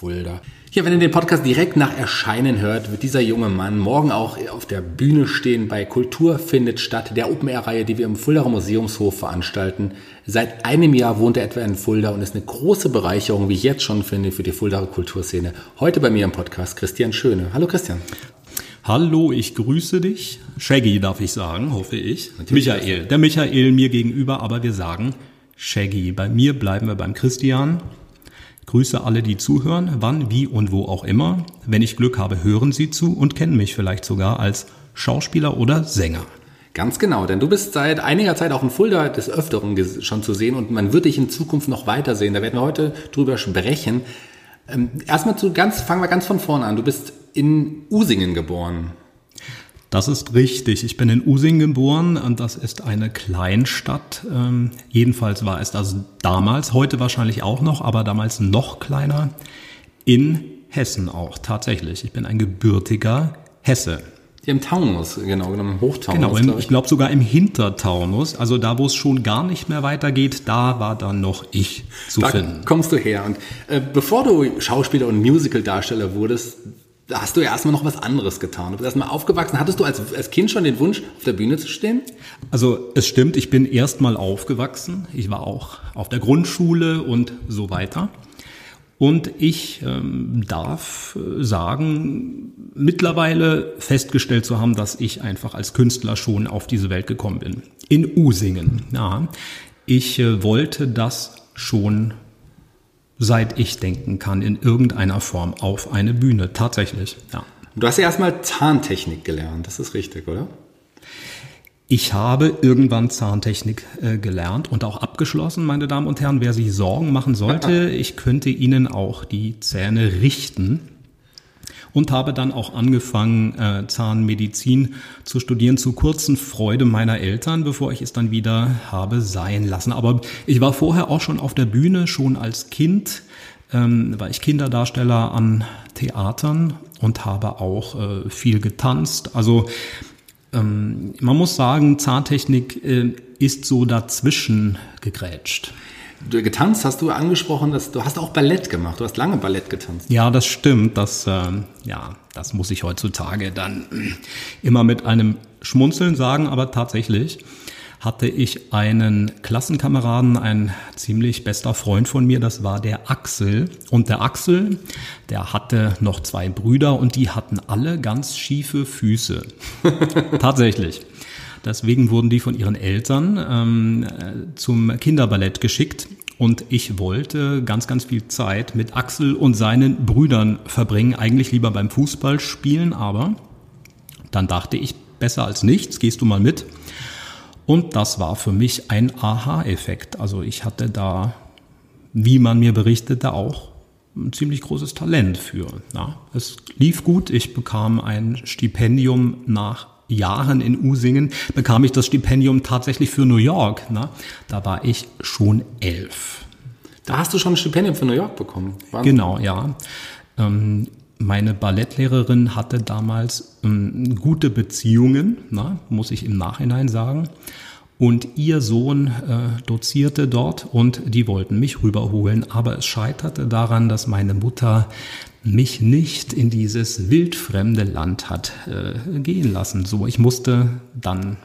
Fulda. Ja, wenn ihr den Podcast direkt nach Erscheinen hört, wird dieser junge Mann morgen auch auf der Bühne stehen bei Kultur findet statt, der Open-Air-Reihe, die wir im Fuldaer Museumshof veranstalten. Seit einem Jahr wohnt er etwa in Fulda und ist eine große Bereicherung, wie ich jetzt schon finde, für die Fuldaer Kulturszene. Heute bei mir im Podcast Christian Schöne. Hallo Christian. Hallo, ich grüße dich. Shaggy darf ich sagen, hoffe ich. Natürlich Michael. Der Michael mir gegenüber, aber wir sagen Shaggy. Bei mir bleiben wir beim Christian. Grüße alle, die zuhören, wann, wie und wo auch immer. Wenn ich Glück habe, hören Sie zu und kennen mich vielleicht sogar als Schauspieler oder Sänger. Ganz genau, denn du bist seit einiger Zeit auch in Fulda des Öfteren schon zu sehen und man wird dich in Zukunft noch weitersehen. Da werden wir heute drüber sprechen. Ähm, erstmal zu ganz, fangen wir ganz von vorne an. Du bist in Usingen geboren. Das ist richtig. Ich bin in Using geboren und das ist eine Kleinstadt. Ähm, jedenfalls war es das damals, heute wahrscheinlich auch noch, aber damals noch kleiner. In Hessen auch, tatsächlich. Ich bin ein gebürtiger Hesse. Im Taunus, genau, im Hochtaunus. Genau, im, ich glaube sogar im Hintertaunus, also da, wo es schon gar nicht mehr weitergeht, da war dann noch ich zu da finden. kommst du her. Und äh, bevor du Schauspieler und Musicaldarsteller wurdest, da hast du ja erstmal noch was anderes getan. Du bist erstmal aufgewachsen. Hattest du als, als Kind schon den Wunsch, auf der Bühne zu stehen? Also es stimmt, ich bin erstmal aufgewachsen. Ich war auch auf der Grundschule und so weiter. Und ich ähm, darf äh, sagen, mittlerweile festgestellt zu haben, dass ich einfach als Künstler schon auf diese Welt gekommen bin. In Usingen. Ja, ich äh, wollte das schon seit ich denken kann, in irgendeiner Form auf eine Bühne. Tatsächlich, ja. Du hast ja erstmal Zahntechnik gelernt, das ist richtig, oder? Ich habe irgendwann Zahntechnik äh, gelernt und auch abgeschlossen, meine Damen und Herren. Wer sich Sorgen machen sollte, ich könnte Ihnen auch die Zähne richten und habe dann auch angefangen, äh, Zahnmedizin zu studieren, zur kurzen Freude meiner Eltern, bevor ich es dann wieder habe sein lassen. Aber ich war vorher auch schon auf der Bühne, schon als Kind ähm, war ich Kinderdarsteller an Theatern und habe auch äh, viel getanzt. Also ähm, man muss sagen, Zahntechnik äh, ist so dazwischen gegrätscht. Du, getanzt hast du angesprochen, dass du hast auch Ballett gemacht. Du hast lange Ballett getanzt. Ja, das stimmt. Das, äh, ja, das muss ich heutzutage dann immer mit einem Schmunzeln sagen, aber tatsächlich hatte ich einen Klassenkameraden, ein ziemlich bester Freund von mir, das war der Axel. Und der Axel, der hatte noch zwei Brüder und die hatten alle ganz schiefe Füße. Tatsächlich. Deswegen wurden die von ihren Eltern ähm, zum Kinderballett geschickt und ich wollte ganz, ganz viel Zeit mit Axel und seinen Brüdern verbringen. Eigentlich lieber beim Fußball spielen, aber dann dachte ich, besser als nichts, gehst du mal mit. Und das war für mich ein Aha-Effekt. Also ich hatte da, wie man mir berichtete, auch ein ziemlich großes Talent für. Ja, es lief gut. Ich bekam ein Stipendium nach Jahren in Usingen bekam ich das Stipendium tatsächlich für New York. Ne? Da war ich schon elf. Da hast du schon ein Stipendium für New York bekommen. Wahnsinn. Genau, ja. Ähm, meine Ballettlehrerin hatte damals ähm, gute Beziehungen, na, muss ich im Nachhinein sagen. Und ihr Sohn äh, dozierte dort und die wollten mich rüberholen. Aber es scheiterte daran, dass meine Mutter mich nicht in dieses wildfremde Land hat äh, gehen lassen. So, ich musste dann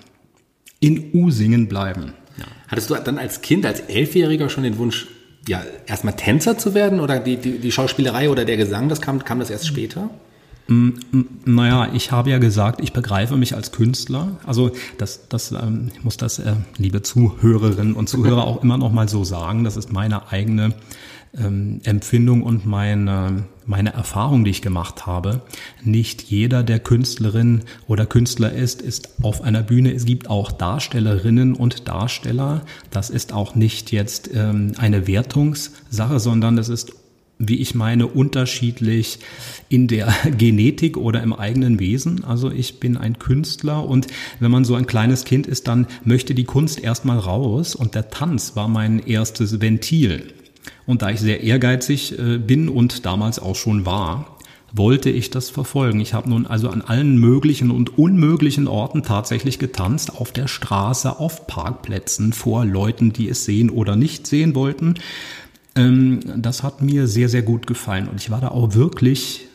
in Usingen bleiben. Ja. Hattest du dann als Kind, als Elfjähriger schon den Wunsch, ja, erstmal Tänzer zu werden oder die, die, die Schauspielerei oder der Gesang, das kam, kam das erst später? Mm, mm, naja, ich habe ja gesagt, ich begreife mich als Künstler. Also das, das, ähm, ich muss das, äh, liebe Zuhörerinnen und Zuhörer, auch immer noch mal so sagen. Das ist meine eigene ähm, Empfindung und meine, meine Erfahrung, die ich gemacht habe. Nicht jeder, der Künstlerin oder Künstler ist, ist auf einer Bühne. Es gibt auch Darstellerinnen und Darsteller. Das ist auch nicht jetzt ähm, eine Wertungssache, sondern es ist wie ich meine, unterschiedlich in der Genetik oder im eigenen Wesen. Also ich bin ein Künstler und wenn man so ein kleines Kind ist, dann möchte die Kunst erstmal raus und der Tanz war mein erstes Ventil. Und da ich sehr ehrgeizig äh, bin und damals auch schon war, wollte ich das verfolgen. Ich habe nun also an allen möglichen und unmöglichen Orten tatsächlich getanzt, auf der Straße, auf Parkplätzen, vor Leuten, die es sehen oder nicht sehen wollten. Ähm, das hat mir sehr, sehr gut gefallen und ich war da auch wirklich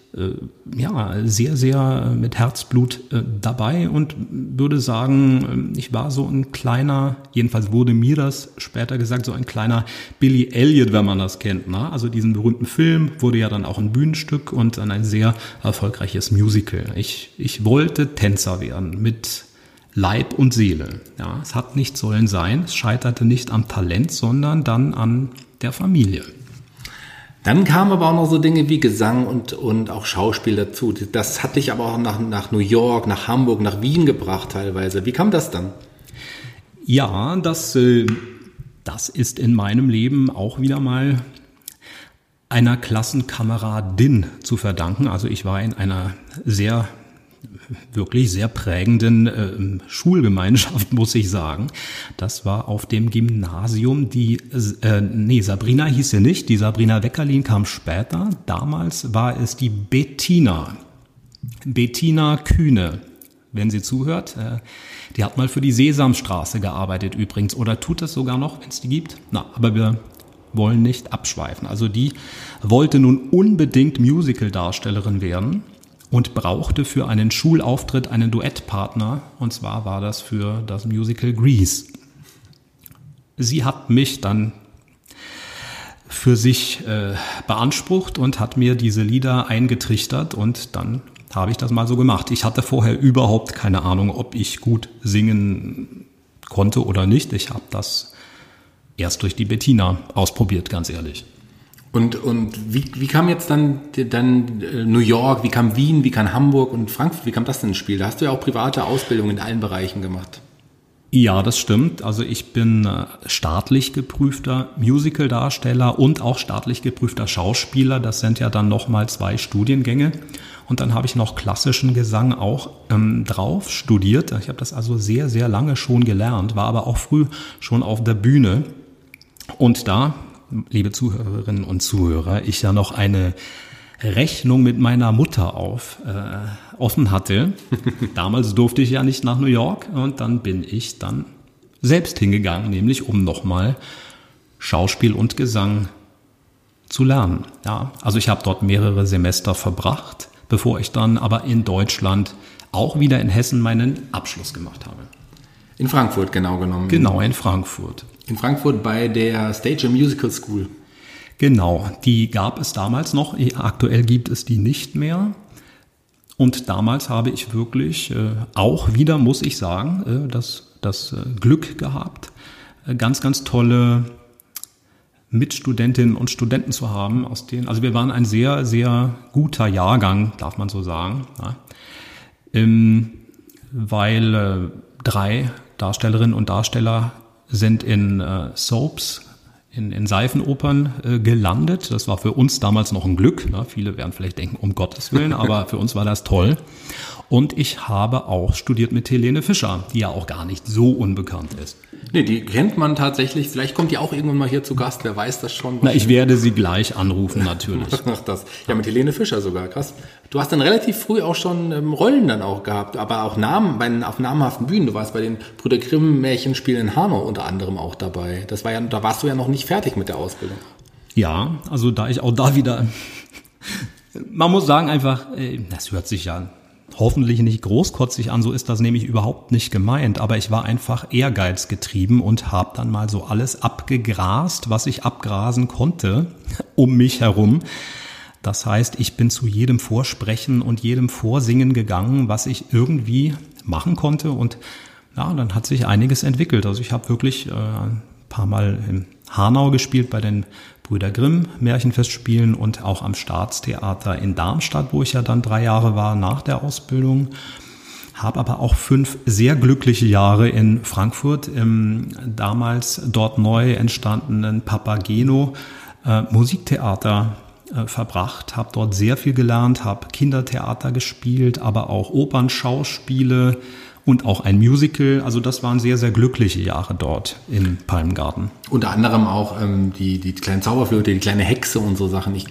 ja, sehr, sehr mit Herzblut äh, dabei und würde sagen, äh, ich war so ein kleiner, jedenfalls wurde mir das später gesagt, so ein kleiner Billy Elliot, wenn man das kennt. Ne? Also diesen berühmten Film wurde ja dann auch ein Bühnenstück und dann ein sehr erfolgreiches Musical. Ich, ich wollte Tänzer werden mit Leib und Seele. Ja, es hat nicht sollen sein. Es scheiterte nicht am Talent, sondern dann an der Familie. Dann kamen aber auch noch so Dinge wie Gesang und, und auch Schauspiel dazu. Das hat dich aber auch nach, nach New York, nach Hamburg, nach Wien gebracht teilweise. Wie kam das dann? Ja, das, äh, das ist in meinem Leben auch wieder mal einer Klassenkameradin zu verdanken. Also ich war in einer sehr wirklich sehr prägenden äh, Schulgemeinschaft, muss ich sagen. Das war auf dem Gymnasium, die, äh, nee, Sabrina hieß sie nicht, die Sabrina Weckerlin kam später. Damals war es die Bettina. Bettina Kühne, wenn sie zuhört. Äh, die hat mal für die Sesamstraße gearbeitet übrigens oder tut das sogar noch, wenn es die gibt. Na, aber wir wollen nicht abschweifen. Also die wollte nun unbedingt Musical-Darstellerin werden und brauchte für einen Schulauftritt einen Duettpartner. Und zwar war das für das Musical Grease. Sie hat mich dann für sich äh, beansprucht und hat mir diese Lieder eingetrichtert und dann habe ich das mal so gemacht. Ich hatte vorher überhaupt keine Ahnung, ob ich gut singen konnte oder nicht. Ich habe das erst durch die Bettina ausprobiert, ganz ehrlich. Und, und wie, wie kam jetzt dann, dann äh, New York, wie kam Wien, wie kam Hamburg und Frankfurt, wie kam das denn ins Spiel? Da hast du ja auch private Ausbildung in allen Bereichen gemacht. Ja, das stimmt. Also ich bin äh, staatlich geprüfter Musicaldarsteller und auch staatlich geprüfter Schauspieler. Das sind ja dann nochmal zwei Studiengänge. Und dann habe ich noch klassischen Gesang auch ähm, drauf studiert. Ich habe das also sehr, sehr lange schon gelernt, war aber auch früh schon auf der Bühne. Und da liebe Zuhörerinnen und Zuhörer, ich ja noch eine Rechnung mit meiner Mutter auf äh, offen hatte. Damals durfte ich ja nicht nach New York und dann bin ich dann selbst hingegangen, nämlich um nochmal Schauspiel und Gesang zu lernen. Ja, also ich habe dort mehrere Semester verbracht, bevor ich dann aber in Deutschland auch wieder in Hessen meinen Abschluss gemacht habe. In Frankfurt genau genommen. Genau, in Frankfurt. In Frankfurt bei der Stage and Musical School. Genau, die gab es damals noch. Aktuell gibt es die nicht mehr. Und damals habe ich wirklich äh, auch wieder, muss ich sagen, äh, das, das äh, Glück gehabt, ganz, ganz tolle Mitstudentinnen und Studenten zu haben, aus denen, also wir waren ein sehr, sehr guter Jahrgang, darf man so sagen, ja, ähm, weil drei Darstellerinnen und Darsteller sind in äh, Soaps, in, in Seifenopern äh, gelandet. Das war für uns damals noch ein Glück. Ne? Viele werden vielleicht denken, um Gottes Willen, aber für uns war das toll. Und ich habe auch studiert mit Helene Fischer, die ja auch gar nicht so unbekannt ist. Nee, die kennt man tatsächlich. Vielleicht kommt die auch irgendwann mal hier zu Gast. Wer weiß das schon? Na, ich werde sie gleich anrufen, natürlich. Ach, das. Ja, mit Helene Fischer sogar. Krass. Du hast dann relativ früh auch schon ähm, Rollen dann auch gehabt, aber auch Namen bei, auf namhaften Bühnen. Du warst bei den Brüder Grimm Märchenspielen in Hanau unter anderem auch dabei. Das war ja, da warst du ja noch nicht fertig mit der Ausbildung. Ja, also da ich auch da wieder, man muss sagen einfach, äh, das hört sich ja hoffentlich nicht großkotzig an, so ist das nämlich überhaupt nicht gemeint, aber ich war einfach ehrgeizgetrieben und habe dann mal so alles abgegrast, was ich abgrasen konnte um mich herum. Das heißt, ich bin zu jedem Vorsprechen und jedem Vorsingen gegangen, was ich irgendwie machen konnte und ja, dann hat sich einiges entwickelt. Also ich habe wirklich äh, ein paar Mal im Hanau gespielt bei den Brüder Grimm Märchenfestspielen und auch am Staatstheater in Darmstadt, wo ich ja dann drei Jahre war nach der Ausbildung. Habe aber auch fünf sehr glückliche Jahre in Frankfurt im damals dort neu entstandenen Papageno äh, Musiktheater äh, verbracht, habe dort sehr viel gelernt, habe Kindertheater gespielt, aber auch Opernschauspiele und auch ein Musical. Also das waren sehr, sehr glückliche Jahre dort im Palmgarten. Unter anderem auch ähm, die, die kleine Zauberflöte, die kleine Hexe und so Sachen. Ich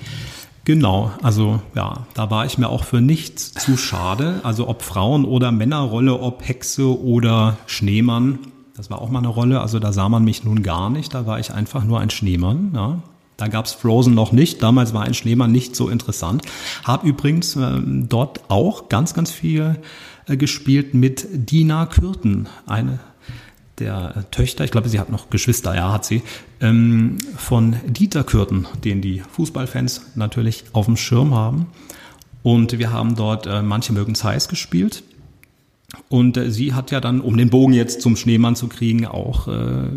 Genau, also ja, da war ich mir auch für nichts zu schade. Also ob Frauen- oder Männerrolle, ob Hexe oder Schneemann, das war auch mal eine Rolle. Also da sah man mich nun gar nicht, da war ich einfach nur ein Schneemann. Ja. Da gab's Frozen noch nicht, damals war ein Schneemann nicht so interessant. Hab übrigens äh, dort auch ganz, ganz viel gespielt mit Dina Kürten, eine der Töchter, ich glaube, sie hat noch Geschwister, ja, hat sie, ähm, von Dieter Kürten, den die Fußballfans natürlich auf dem Schirm haben. Und wir haben dort äh, Manche mögen es heiß gespielt. Und äh, sie hat ja dann, um den Bogen jetzt zum Schneemann zu kriegen, auch äh,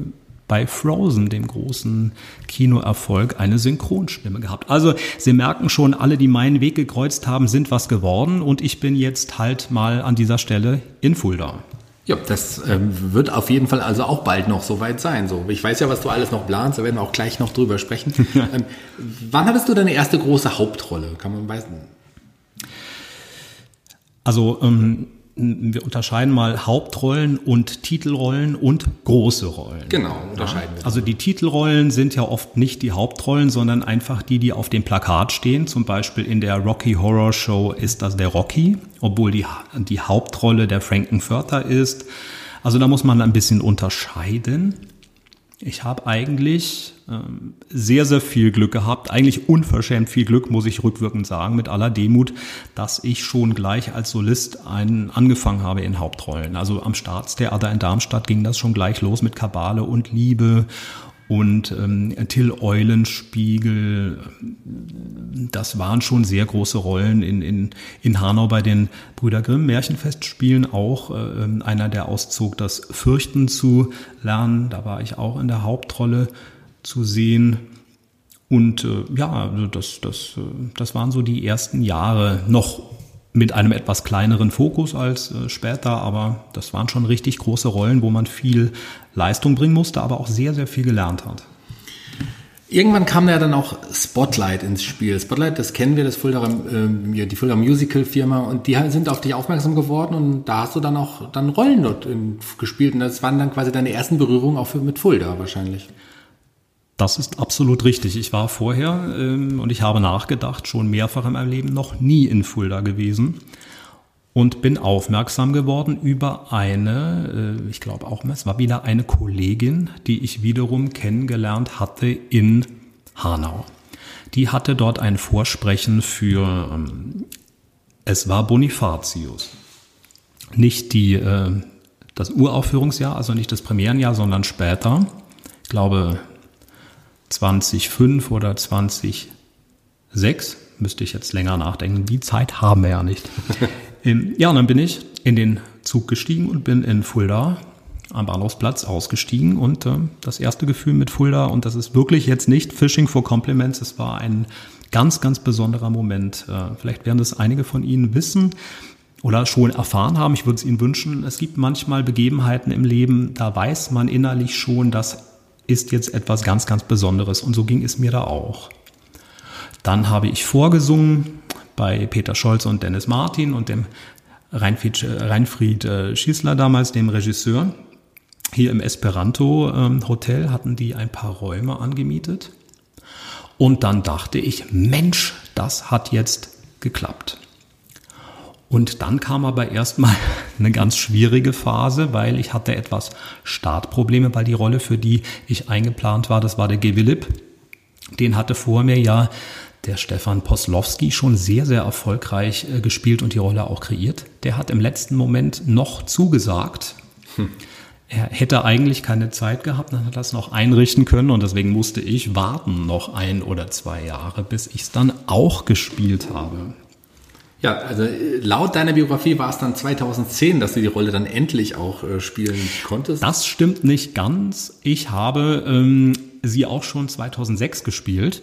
bei Frozen, dem großen Kinoerfolg, eine Synchronstimme gehabt. Also Sie merken schon, alle, die meinen Weg gekreuzt haben, sind was geworden und ich bin jetzt halt mal an dieser Stelle in Fulda. Ja, das ähm, wird auf jeden Fall also auch bald noch soweit sein. So, ich weiß ja, was du alles noch planst, da werden wir auch gleich noch drüber sprechen. ähm, wann hattest du deine erste große Hauptrolle? Kann man weiß. Also ähm, wir unterscheiden mal Hauptrollen und Titelrollen und große Rollen. Genau, unterscheiden wir. Also die Titelrollen sind ja oft nicht die Hauptrollen, sondern einfach die, die auf dem Plakat stehen. Zum Beispiel in der Rocky Horror Show ist das der Rocky, obwohl die, die Hauptrolle der Frankenfurter ist. Also da muss man ein bisschen unterscheiden. Ich habe eigentlich ähm, sehr, sehr viel Glück gehabt. Eigentlich unverschämt viel Glück, muss ich rückwirkend sagen, mit aller Demut, dass ich schon gleich als Solist einen angefangen habe in Hauptrollen. Also am Staatstheater in Darmstadt ging das schon gleich los mit Kabale und Liebe und ähm, Till Eulenspiegel, das waren schon sehr große Rollen in, in, in Hanau bei den Brüder Grimm Märchenfestspielen auch äh, einer, der auszog, das Fürchten zu lernen. Da war ich auch in der Hauptrolle zu sehen. Und äh, ja, also das, das, äh, das waren so die ersten Jahre noch mit einem etwas kleineren Fokus als äh, später, aber das waren schon richtig große Rollen, wo man viel Leistung bringen musste, aber auch sehr, sehr viel gelernt hat. Irgendwann kam ja dann auch Spotlight ins Spiel. Spotlight, das kennen wir, das Fulda, äh, die Fulda Musical Firma, und die sind auf dich aufmerksam geworden und da hast du dann auch dann Rollen dort in, gespielt und das waren dann quasi deine ersten Berührungen auch für, mit Fulda wahrscheinlich. Das ist absolut richtig. Ich war vorher ähm, und ich habe nachgedacht, schon mehrfach in meinem Leben noch nie in Fulda gewesen und bin aufmerksam geworden über eine, äh, ich glaube auch, es war wieder eine Kollegin, die ich wiederum kennengelernt hatte in Hanau. Die hatte dort ein Vorsprechen für, ähm, es war Bonifatius. Nicht die, äh, das Uraufführungsjahr, also nicht das Premierenjahr, sondern später. Ich glaube, 2005 oder 2006, müsste ich jetzt länger nachdenken. Die Zeit haben wir ja nicht. Ähm, ja, und dann bin ich in den Zug gestiegen und bin in Fulda am Bahnhofsplatz ausgestiegen und äh, das erste Gefühl mit Fulda und das ist wirklich jetzt nicht Fishing for Compliments, es war ein ganz, ganz besonderer Moment. Äh, vielleicht werden das einige von Ihnen wissen oder schon erfahren haben. Ich würde es Ihnen wünschen. Es gibt manchmal Begebenheiten im Leben, da weiß man innerlich schon, das ist jetzt etwas ganz, ganz Besonderes. Und so ging es mir da auch. Dann habe ich vorgesungen bei Peter Scholz und Dennis Martin und dem Reinfried, Reinfried äh, Schießler damals, dem Regisseur. Hier im Esperanto ähm, Hotel hatten die ein paar Räume angemietet. Und dann dachte ich, Mensch, das hat jetzt geklappt. Und dann kam aber erstmal eine ganz schwierige Phase, weil ich hatte etwas Startprobleme, weil die Rolle, für die ich eingeplant war, das war der Gewillip. Den hatte vor mir ja der Stefan Poslowski schon sehr, sehr erfolgreich äh, gespielt und die Rolle auch kreiert. Der hat im letzten Moment noch zugesagt. Hm. Er hätte eigentlich keine Zeit gehabt, dann hat er das noch einrichten können und deswegen musste ich warten noch ein oder zwei Jahre, bis ich es dann auch gespielt habe. Ja, also äh, laut deiner Biografie war es dann 2010, dass du die Rolle dann endlich auch äh, spielen konntest. Das stimmt nicht ganz. Ich habe ähm, sie auch schon 2006 gespielt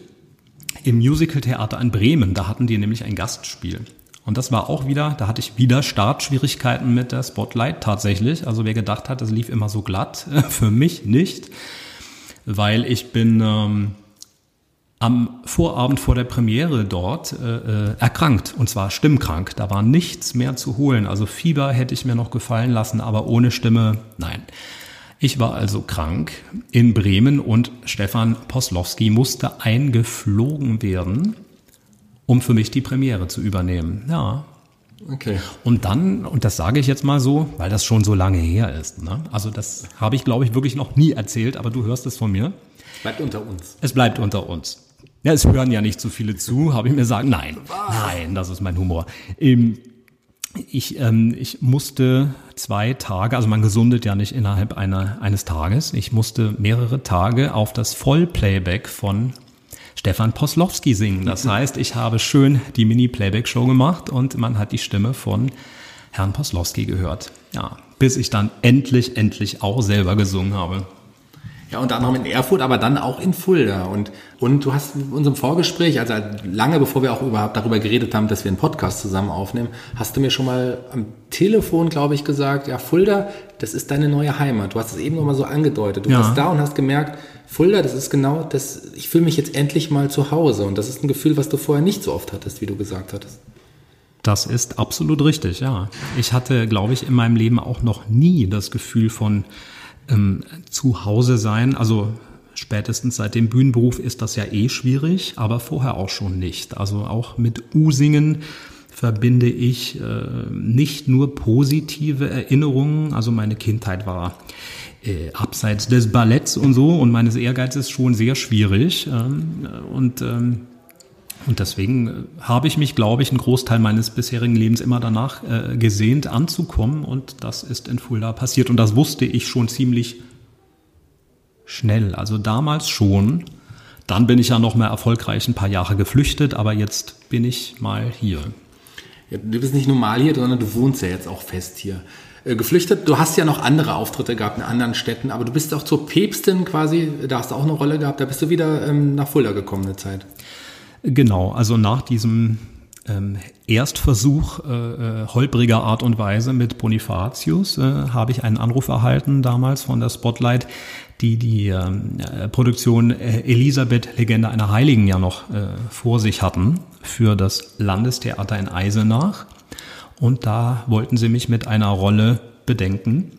im Musicaltheater in Bremen. Da hatten die nämlich ein Gastspiel. Und das war auch wieder, da hatte ich wieder Startschwierigkeiten mit der Spotlight tatsächlich. Also wer gedacht hat, das lief immer so glatt, für mich nicht, weil ich bin ähm, am Vorabend vor der Premiere dort äh, äh, erkrankt und zwar stimmkrank. Da war nichts mehr zu holen. Also Fieber hätte ich mir noch gefallen lassen, aber ohne Stimme, nein. Ich war also krank in Bremen und Stefan Poslowski musste eingeflogen werden, um für mich die Premiere zu übernehmen. Ja. Okay. Und dann, und das sage ich jetzt mal so, weil das schon so lange her ist. Ne? Also das habe ich, glaube ich, wirklich noch nie erzählt, aber du hörst es von mir. Bleibt unter uns. Es bleibt unter uns. Ja, es hören ja nicht so viele zu, habe ich mir sagen, nein, nein, das ist mein Humor. Ähm, ich, ähm, ich musste zwei Tage, also man gesundet ja nicht innerhalb einer, eines Tages, ich musste mehrere Tage auf das Vollplayback von Stefan Poslowski singen. Das heißt, ich habe schön die Mini-Playback-Show gemacht und man hat die Stimme von Herrn Poslowski gehört. Ja, bis ich dann endlich, endlich auch selber gesungen habe. Ja, unter anderem in Erfurt, aber dann auch in Fulda. Und, und du hast in unserem Vorgespräch, also lange bevor wir auch überhaupt darüber geredet haben, dass wir einen Podcast zusammen aufnehmen, hast du mir schon mal am Telefon, glaube ich, gesagt, ja, Fulda, das ist deine neue Heimat. Du hast es eben noch mal so angedeutet. Du ja. warst da und hast gemerkt, Fulda, das ist genau das, ich fühle mich jetzt endlich mal zu Hause. Und das ist ein Gefühl, was du vorher nicht so oft hattest, wie du gesagt hattest. Das ist absolut richtig, ja. Ich hatte, glaube ich, in meinem Leben auch noch nie das Gefühl von, ähm, zu Hause sein. Also spätestens seit dem Bühnenberuf ist das ja eh schwierig, aber vorher auch schon nicht. Also auch mit U-Singen verbinde ich äh, nicht nur positive Erinnerungen. Also meine Kindheit war äh, abseits des Balletts und so und meines Ehrgeizes schon sehr schwierig. Ähm, und ähm, und deswegen äh, habe ich mich, glaube ich, einen Großteil meines bisherigen Lebens immer danach äh, gesehnt, anzukommen. Und das ist in Fulda passiert. Und das wusste ich schon ziemlich schnell. Also damals schon. Dann bin ich ja noch mal erfolgreich ein paar Jahre geflüchtet, aber jetzt bin ich mal hier. Ja, du bist nicht normal hier, sondern du wohnst ja jetzt auch fest hier. Äh, geflüchtet, du hast ja noch andere Auftritte gehabt in anderen Städten, aber du bist auch zur Päpstin quasi, da hast du auch eine Rolle gehabt, da bist du wieder ähm, nach Fulda gekommen eine Zeit. Genau, also nach diesem ähm, Erstversuch äh, äh, holpriger Art und Weise mit Bonifatius äh, habe ich einen Anruf erhalten damals von der Spotlight, die die ähm, äh, Produktion Elisabeth Legende einer Heiligen ja noch äh, vor sich hatten für das Landestheater in Eisenach. Und da wollten sie mich mit einer Rolle bedenken.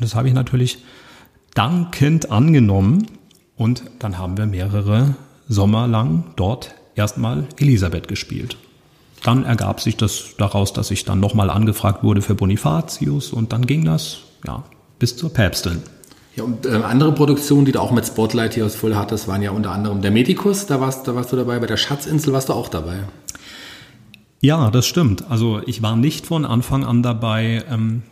Das habe ich natürlich dankend angenommen. Und dann haben wir mehrere Sommer lang dort erstmal Elisabeth gespielt. Dann ergab sich das daraus, dass ich dann nochmal angefragt wurde für Bonifatius und dann ging das ja bis zur Päpstin. Ja, und äh, andere Produktionen, die du auch mit Spotlight hier aus Full hattest, waren ja unter anderem der Medikus, da warst, da warst du dabei, bei der Schatzinsel warst du auch dabei. Ja, das stimmt. Also ich war nicht von Anfang an dabei, ähm,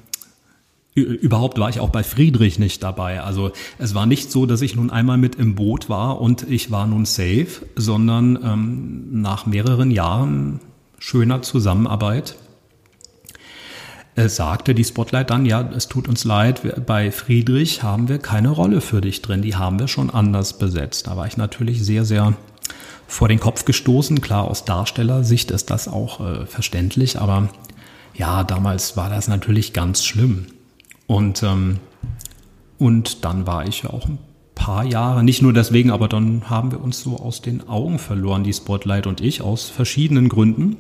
Überhaupt war ich auch bei Friedrich nicht dabei. Also es war nicht so, dass ich nun einmal mit im Boot war und ich war nun safe, sondern ähm, nach mehreren Jahren schöner Zusammenarbeit äh, sagte die Spotlight dann, ja, es tut uns leid, bei Friedrich haben wir keine Rolle für dich drin, die haben wir schon anders besetzt. Da war ich natürlich sehr, sehr vor den Kopf gestoßen. Klar, aus Darstellersicht ist das auch äh, verständlich, aber ja, damals war das natürlich ganz schlimm. Und, ähm, und dann war ich ja auch ein paar Jahre, nicht nur deswegen, aber dann haben wir uns so aus den Augen verloren, die Spotlight und ich, aus verschiedenen Gründen.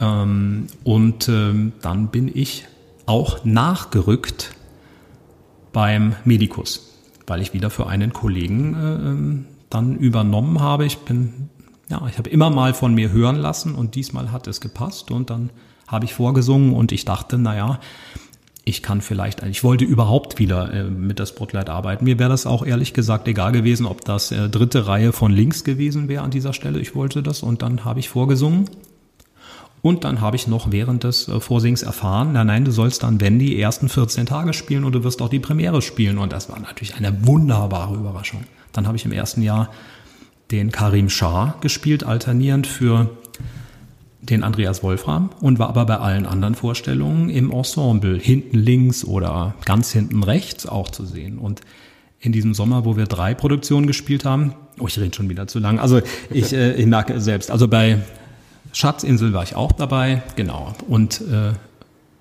Ähm, und ähm, dann bin ich auch nachgerückt beim Medikus, weil ich wieder für einen Kollegen äh, ähm, dann übernommen habe. Ich bin, ja, ich habe immer mal von mir hören lassen und diesmal hat es gepasst und dann habe ich vorgesungen und ich dachte, naja, ich kann vielleicht, ich wollte überhaupt wieder äh, mit der Spotlight arbeiten. Mir wäre das auch ehrlich gesagt egal gewesen, ob das äh, dritte Reihe von links gewesen wäre an dieser Stelle. Ich wollte das und dann habe ich vorgesungen. Und dann habe ich noch während des äh, Vorsings erfahren, na nein, du sollst dann, wenn die ersten 14 Tage spielen und du wirst auch die Premiere spielen. Und das war natürlich eine wunderbare Überraschung. Dann habe ich im ersten Jahr den Karim Shah gespielt, alternierend für den Andreas Wolfram und war aber bei allen anderen Vorstellungen im Ensemble hinten links oder ganz hinten rechts auch zu sehen. Und in diesem Sommer, wo wir drei Produktionen gespielt haben, oh, ich rede schon wieder zu lang. Also ich, äh, ich merke selbst. Also bei Schatzinsel war ich auch dabei, genau. Und äh,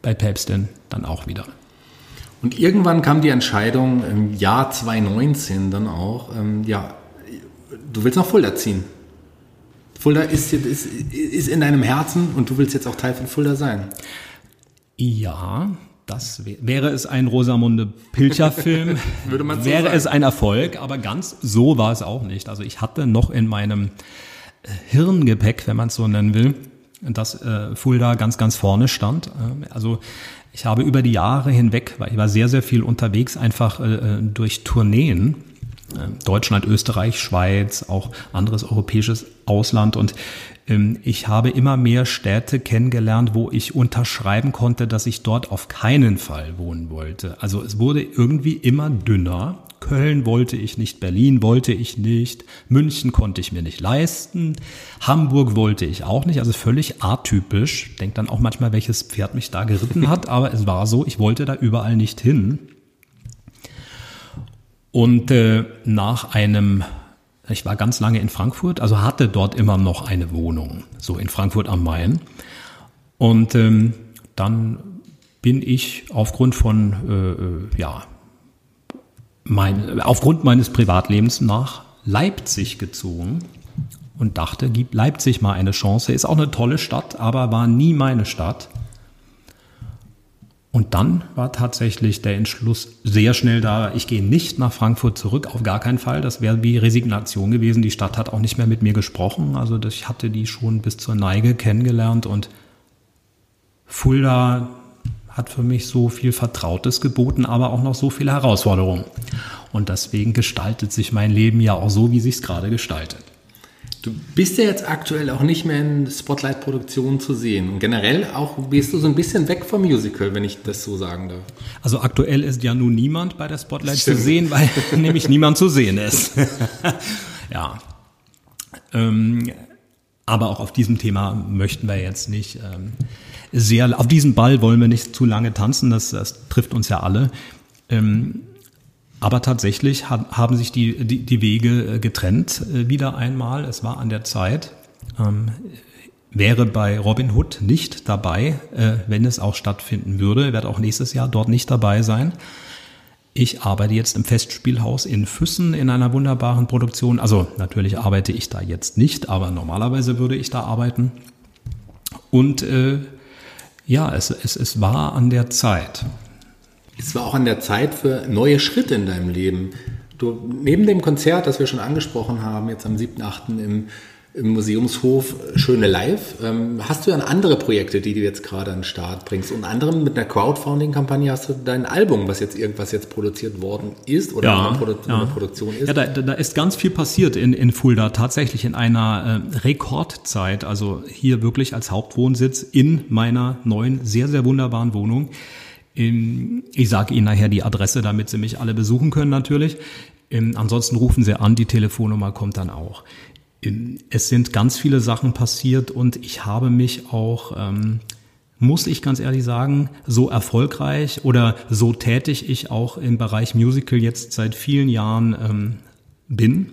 bei Päpstin dann auch wieder. Und irgendwann kam die Entscheidung im Jahr 2019 dann auch, ähm, ja, du willst nach Fulda ziehen. Fulda ist, ist, ist in deinem Herzen und du willst jetzt auch Teil von Fulda sein. Ja, das wäre es ein Rosamunde Pilcher-Film, Würde man so wäre sagen. es ein Erfolg, aber ganz so war es auch nicht. Also ich hatte noch in meinem äh, Hirngepäck, wenn man es so nennen will, dass äh, Fulda ganz, ganz vorne stand. Äh, also ich habe über die Jahre hinweg, weil ich war sehr, sehr viel unterwegs, einfach äh, äh durch Tourneen, Deutschland, Österreich, Schweiz, auch anderes europäisches Ausland und ähm, ich habe immer mehr Städte kennengelernt, wo ich unterschreiben konnte, dass ich dort auf keinen Fall wohnen wollte. Also es wurde irgendwie immer dünner. Köln wollte ich nicht, Berlin wollte ich nicht, München konnte ich mir nicht leisten, Hamburg wollte ich auch nicht, also völlig atypisch. Denk dann auch manchmal, welches Pferd mich da geritten hat, aber es war so, ich wollte da überall nicht hin. Und äh, nach einem ich war ganz lange in Frankfurt, also hatte dort immer noch eine Wohnung, so in Frankfurt am Main. Und ähm, dann bin ich aufgrund von, äh, äh ja, mein, aufgrund meines Privatlebens nach Leipzig gezogen und dachte, gib Leipzig mal eine Chance. Ist auch eine tolle Stadt, aber war nie meine Stadt. Und dann war tatsächlich der Entschluss sehr schnell da, ich gehe nicht nach Frankfurt zurück, auf gar keinen Fall. Das wäre wie Resignation gewesen. Die Stadt hat auch nicht mehr mit mir gesprochen. Also ich hatte die schon bis zur Neige kennengelernt und Fulda hat für mich so viel Vertrautes geboten, aber auch noch so viele Herausforderungen. Und deswegen gestaltet sich mein Leben ja auch so, wie sich es gerade gestaltet. Du bist ja jetzt aktuell auch nicht mehr in Spotlight-Produktionen zu sehen. Und generell auch gehst du so ein bisschen weg vom Musical, wenn ich das so sagen darf. Also aktuell ist ja nun niemand bei der Spotlight Stimmt. zu sehen, weil nämlich niemand zu sehen ist. ja. Ähm, aber auch auf diesem Thema möchten wir jetzt nicht ähm, sehr, auf diesen Ball wollen wir nicht zu lange tanzen, das, das trifft uns ja alle. Ähm, aber tatsächlich haben sich die, die, die Wege äh, getrennt äh, wieder einmal. Es war an der Zeit. Ähm, wäre bei Robin Hood nicht dabei, äh, wenn es auch stattfinden würde. Werde auch nächstes Jahr dort nicht dabei sein. Ich arbeite jetzt im Festspielhaus in Füssen in einer wunderbaren Produktion. Also natürlich arbeite ich da jetzt nicht, aber normalerweise würde ich da arbeiten. Und äh, ja, es, es, es war an der Zeit es war auch an der Zeit für neue Schritte in deinem Leben. Du, neben dem Konzert, das wir schon angesprochen haben, jetzt am 7.8. Im, im Museumshof Schöne Live, ähm, hast du dann andere Projekte, die du jetzt gerade an den Start bringst. Unter anderem mit einer Crowdfunding-Kampagne hast du dein Album, was jetzt irgendwas jetzt produziert worden ist oder ja, eine, Produ ja. Produktion ist. Ja, da, da, ist ganz viel passiert in, in Fulda, tatsächlich in einer äh, Rekordzeit. Also hier wirklich als Hauptwohnsitz in meiner neuen, sehr, sehr wunderbaren Wohnung. Ich sage Ihnen nachher die Adresse, damit Sie mich alle besuchen können natürlich. Ansonsten rufen Sie an, die Telefonnummer kommt dann auch. Es sind ganz viele Sachen passiert und ich habe mich auch, ähm, muss ich ganz ehrlich sagen, so erfolgreich oder so tätig ich auch im Bereich Musical jetzt seit vielen Jahren ähm, bin,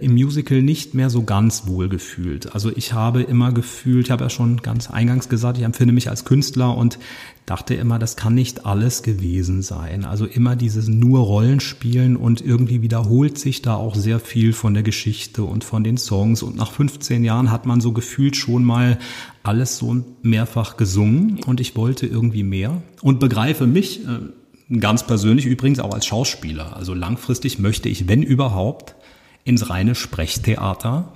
im Musical nicht mehr so ganz wohl gefühlt. Also ich habe immer gefühlt, ich habe ja schon ganz eingangs gesagt, ich empfinde mich als Künstler und dachte immer, das kann nicht alles gewesen sein. Also immer dieses nur Rollenspielen und irgendwie wiederholt sich da auch sehr viel von der Geschichte und von den Songs. Und nach 15 Jahren hat man so gefühlt schon mal alles so mehrfach gesungen und ich wollte irgendwie mehr und begreife mich äh, ganz persönlich übrigens auch als Schauspieler. Also langfristig möchte ich, wenn überhaupt, ins reine Sprechtheater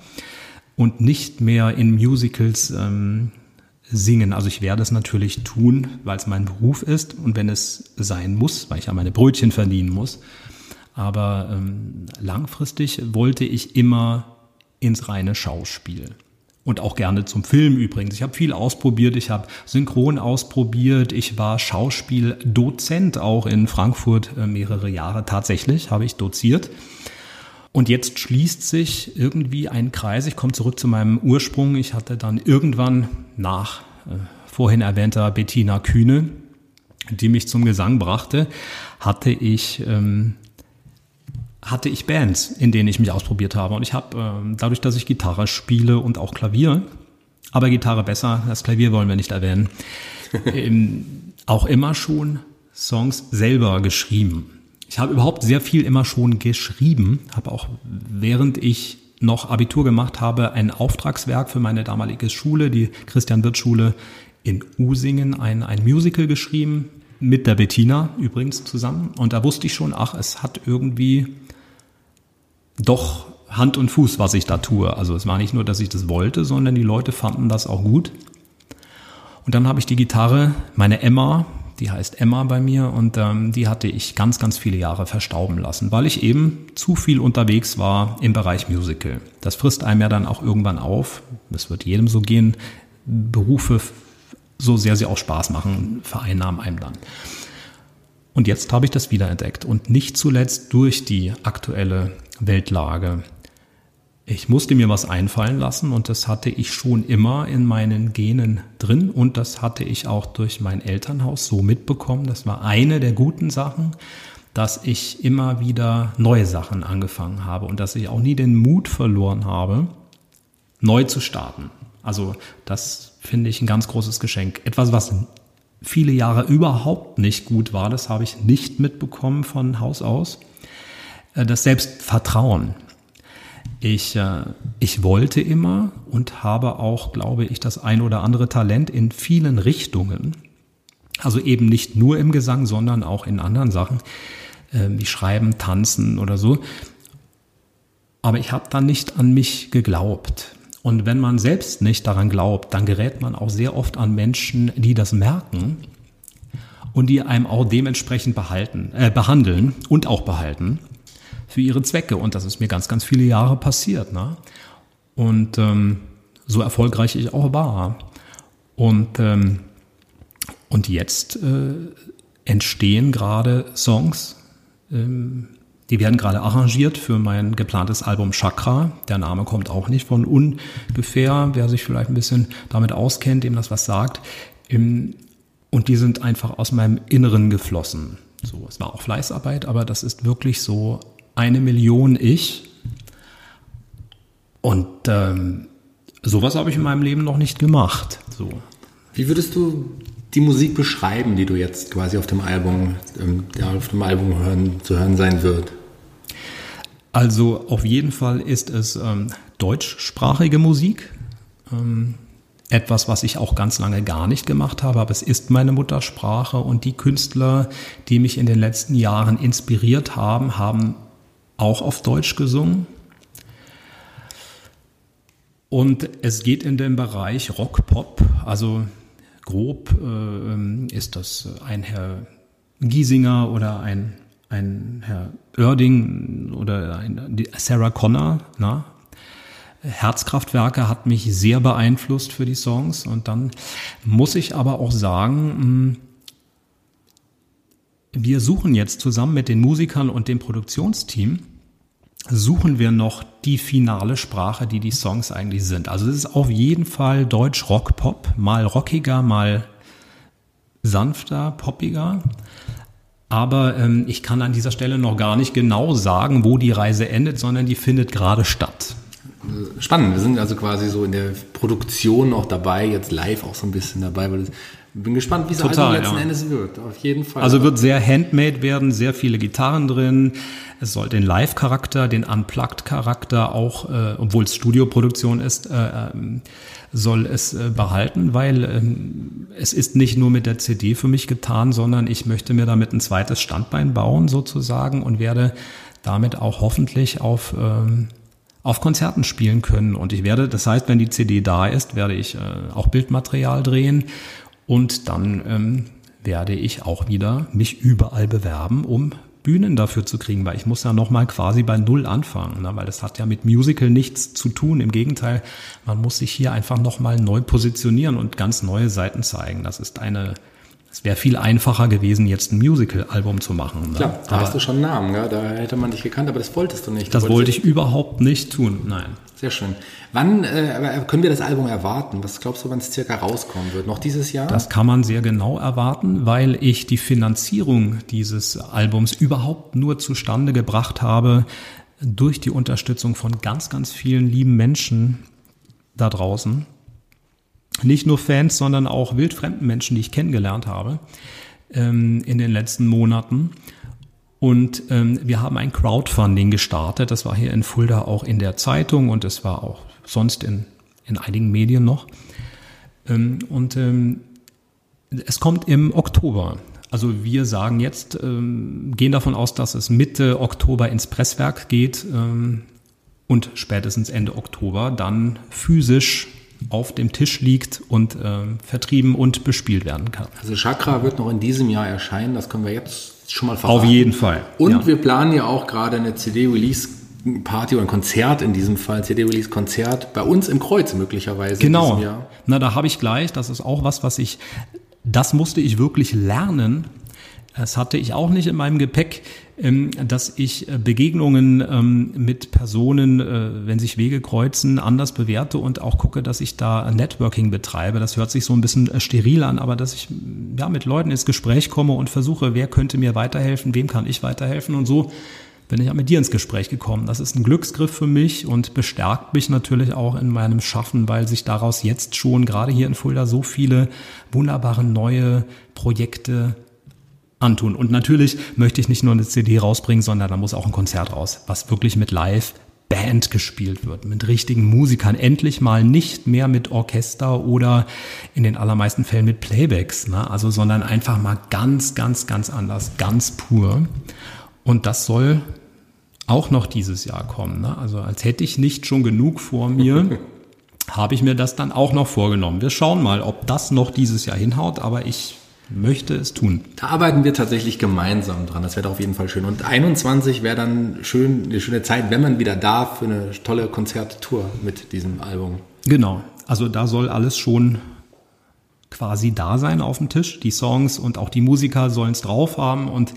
und nicht mehr in Musicals ähm, singen. Also ich werde es natürlich tun, weil es mein Beruf ist und wenn es sein muss, weil ich ja meine Brötchen verdienen muss. Aber ähm, langfristig wollte ich immer ins reine Schauspiel. Und auch gerne zum Film übrigens. Ich habe viel ausprobiert, ich habe Synchron ausprobiert, ich war Schauspieldozent auch in Frankfurt äh, mehrere Jahre tatsächlich, habe ich doziert. Und jetzt schließt sich irgendwie ein Kreis. Ich komme zurück zu meinem Ursprung. Ich hatte dann irgendwann nach äh, vorhin erwähnter Bettina Kühne, die mich zum Gesang brachte, hatte ich ähm, hatte ich Bands, in denen ich mich ausprobiert habe. Und ich habe ähm, dadurch, dass ich Gitarre spiele und auch Klavier, aber Gitarre besser, das Klavier wollen wir nicht erwähnen, ähm, auch immer schon Songs selber geschrieben. Ich habe überhaupt sehr viel immer schon geschrieben, habe auch während ich noch Abitur gemacht habe, ein Auftragswerk für meine damalige Schule, die Christian-Wirth-Schule in Usingen, ein, ein Musical geschrieben, mit der Bettina übrigens zusammen. Und da wusste ich schon, ach, es hat irgendwie doch Hand und Fuß, was ich da tue. Also es war nicht nur, dass ich das wollte, sondern die Leute fanden das auch gut. Und dann habe ich die Gitarre, meine Emma, die heißt Emma bei mir und ähm, die hatte ich ganz, ganz viele Jahre verstauben lassen, weil ich eben zu viel unterwegs war im Bereich Musical. Das frisst einem ja dann auch irgendwann auf. Es wird jedem so gehen. Berufe, so sehr sie auch Spaß machen, vereinnahmen einem dann. Und jetzt habe ich das wiederentdeckt und nicht zuletzt durch die aktuelle Weltlage ich musste mir was einfallen lassen und das hatte ich schon immer in meinen Genen drin und das hatte ich auch durch mein Elternhaus so mitbekommen. Das war eine der guten Sachen, dass ich immer wieder neue Sachen angefangen habe und dass ich auch nie den Mut verloren habe, neu zu starten. Also das finde ich ein ganz großes Geschenk. Etwas, was viele Jahre überhaupt nicht gut war, das habe ich nicht mitbekommen von Haus aus. Äh, das Selbstvertrauen. Ich, äh, ich wollte immer und habe auch, glaube ich, das ein oder andere Talent in vielen Richtungen. Also eben nicht nur im Gesang, sondern auch in anderen Sachen, äh, wie Schreiben, Tanzen oder so. Aber ich habe dann nicht an mich geglaubt. Und wenn man selbst nicht daran glaubt, dann gerät man auch sehr oft an Menschen, die das merken und die einem auch dementsprechend behalten, äh, behandeln und auch behalten für ihre Zwecke. Und das ist mir ganz, ganz viele Jahre passiert. Ne? Und ähm, so erfolgreich ich auch war. Und, ähm, und jetzt äh, entstehen gerade Songs, ähm, die werden gerade arrangiert für mein geplantes Album Chakra. Der Name kommt auch nicht von ungefähr. Wer sich vielleicht ein bisschen damit auskennt, dem das was sagt. Und die sind einfach aus meinem Inneren geflossen. So, es war auch Fleißarbeit, aber das ist wirklich so eine Million Ich. Und ähm, sowas habe ich in meinem Leben noch nicht gemacht. So. Wie würdest du die Musik beschreiben, die du jetzt quasi auf dem Album, ähm, ja, auf dem Album hören, zu hören sein wird? Also auf jeden Fall ist es ähm, deutschsprachige Musik. Ähm, etwas, was ich auch ganz lange gar nicht gemacht habe, aber es ist meine Muttersprache und die Künstler, die mich in den letzten Jahren inspiriert haben, haben auch auf Deutsch gesungen. Und es geht in den Bereich Rock-Pop, also grob äh, ist das ein Herr Giesinger oder ein, ein Herr Oerding oder ein, Sarah Connor. Na? Herzkraftwerke hat mich sehr beeinflusst für die Songs. Und dann muss ich aber auch sagen, hm, wir suchen jetzt zusammen mit den Musikern und dem Produktionsteam, suchen wir noch die finale Sprache, die die Songs eigentlich sind. Also es ist auf jeden Fall Deutsch Rock Pop, mal rockiger, mal sanfter, poppiger. Aber ähm, ich kann an dieser Stelle noch gar nicht genau sagen, wo die Reise endet, sondern die findet gerade statt. Spannend, wir sind also quasi so in der Produktion auch dabei, jetzt live auch so ein bisschen dabei, weil bin gespannt, wie es Total, also letzten ja. Endes wird. Auf jeden Fall. Also wird sehr handmade werden, sehr viele Gitarren drin. Es soll den Live-Charakter, den Unplugged-Charakter auch, äh, obwohl es Studioproduktion ist, äh, ähm, soll es äh, behalten, weil ähm, es ist nicht nur mit der CD für mich getan, sondern ich möchte mir damit ein zweites Standbein bauen sozusagen und werde damit auch hoffentlich auf ähm, auf Konzerten spielen können. Und ich werde, das heißt, wenn die CD da ist, werde ich äh, auch Bildmaterial drehen und dann ähm, werde ich auch wieder mich überall bewerben, um Bühnen dafür zu kriegen, weil ich muss ja nochmal quasi bei Null anfangen, ne? weil das hat ja mit Musical nichts zu tun. Im Gegenteil, man muss sich hier einfach nochmal neu positionieren und ganz neue Seiten zeigen. Das ist eine es wäre viel einfacher gewesen, jetzt ein Musical-Album zu machen. Ne? Klar, da aber hast du schon einen Namen, ja? da hätte man dich gekannt, aber das wolltest du nicht. Du das wollte ich überhaupt nicht tun, nein. Sehr schön. Wann äh, können wir das Album erwarten? Was glaubst du, wann es circa rauskommen wird? Noch dieses Jahr? Das kann man sehr genau erwarten, weil ich die Finanzierung dieses Albums überhaupt nur zustande gebracht habe durch die Unterstützung von ganz, ganz vielen lieben Menschen da draußen nicht nur Fans, sondern auch wildfremden Menschen, die ich kennengelernt habe ähm, in den letzten Monaten. Und ähm, wir haben ein Crowdfunding gestartet. Das war hier in Fulda auch in der Zeitung und es war auch sonst in, in einigen Medien noch. Ähm, und ähm, es kommt im Oktober. Also wir sagen jetzt, ähm, gehen davon aus, dass es Mitte Oktober ins Presswerk geht ähm, und spätestens Ende Oktober dann physisch auf dem Tisch liegt und äh, vertrieben und bespielt werden kann. Also Chakra wird noch in diesem Jahr erscheinen, das können wir jetzt schon mal verraten. Auf jeden Fall. Und ja. wir planen ja auch gerade eine CD-Release Party oder ein Konzert in diesem Fall, CD-Release-Konzert bei uns im Kreuz möglicherweise. Genau. Na, da habe ich gleich, das ist auch was, was ich, das musste ich wirklich lernen. Das hatte ich auch nicht in meinem Gepäck, ähm, dass ich äh, Begegnungen ähm, mit Personen, äh, wenn sich Wege kreuzen, anders bewerte und auch gucke, dass ich da Networking betreibe. Das hört sich so ein bisschen äh, steril an, aber dass ich ja, mit Leuten ins Gespräch komme und versuche, wer könnte mir weiterhelfen, wem kann ich weiterhelfen und so bin ich auch mit dir ins Gespräch gekommen. Das ist ein Glücksgriff für mich und bestärkt mich natürlich auch in meinem Schaffen, weil sich daraus jetzt schon gerade hier in Fulda so viele wunderbare neue Projekte antun. Und natürlich möchte ich nicht nur eine CD rausbringen, sondern da muss auch ein Konzert raus, was wirklich mit Live Band gespielt wird, mit richtigen Musikern, endlich mal nicht mehr mit Orchester oder in den allermeisten Fällen mit Playbacks, ne? also sondern einfach mal ganz, ganz, ganz anders, ganz pur. Und das soll auch noch dieses Jahr kommen. Ne? Also als hätte ich nicht schon genug vor mir, habe ich mir das dann auch noch vorgenommen. Wir schauen mal, ob das noch dieses Jahr hinhaut, aber ich möchte es tun. Da arbeiten wir tatsächlich gemeinsam dran. Das wäre auf jeden Fall schön. Und 21 wäre dann schön, eine schöne Zeit, wenn man wieder darf für eine tolle Konzerttour mit diesem Album. Genau. Also da soll alles schon quasi da sein auf dem Tisch. Die Songs und auch die Musiker sollen es drauf haben und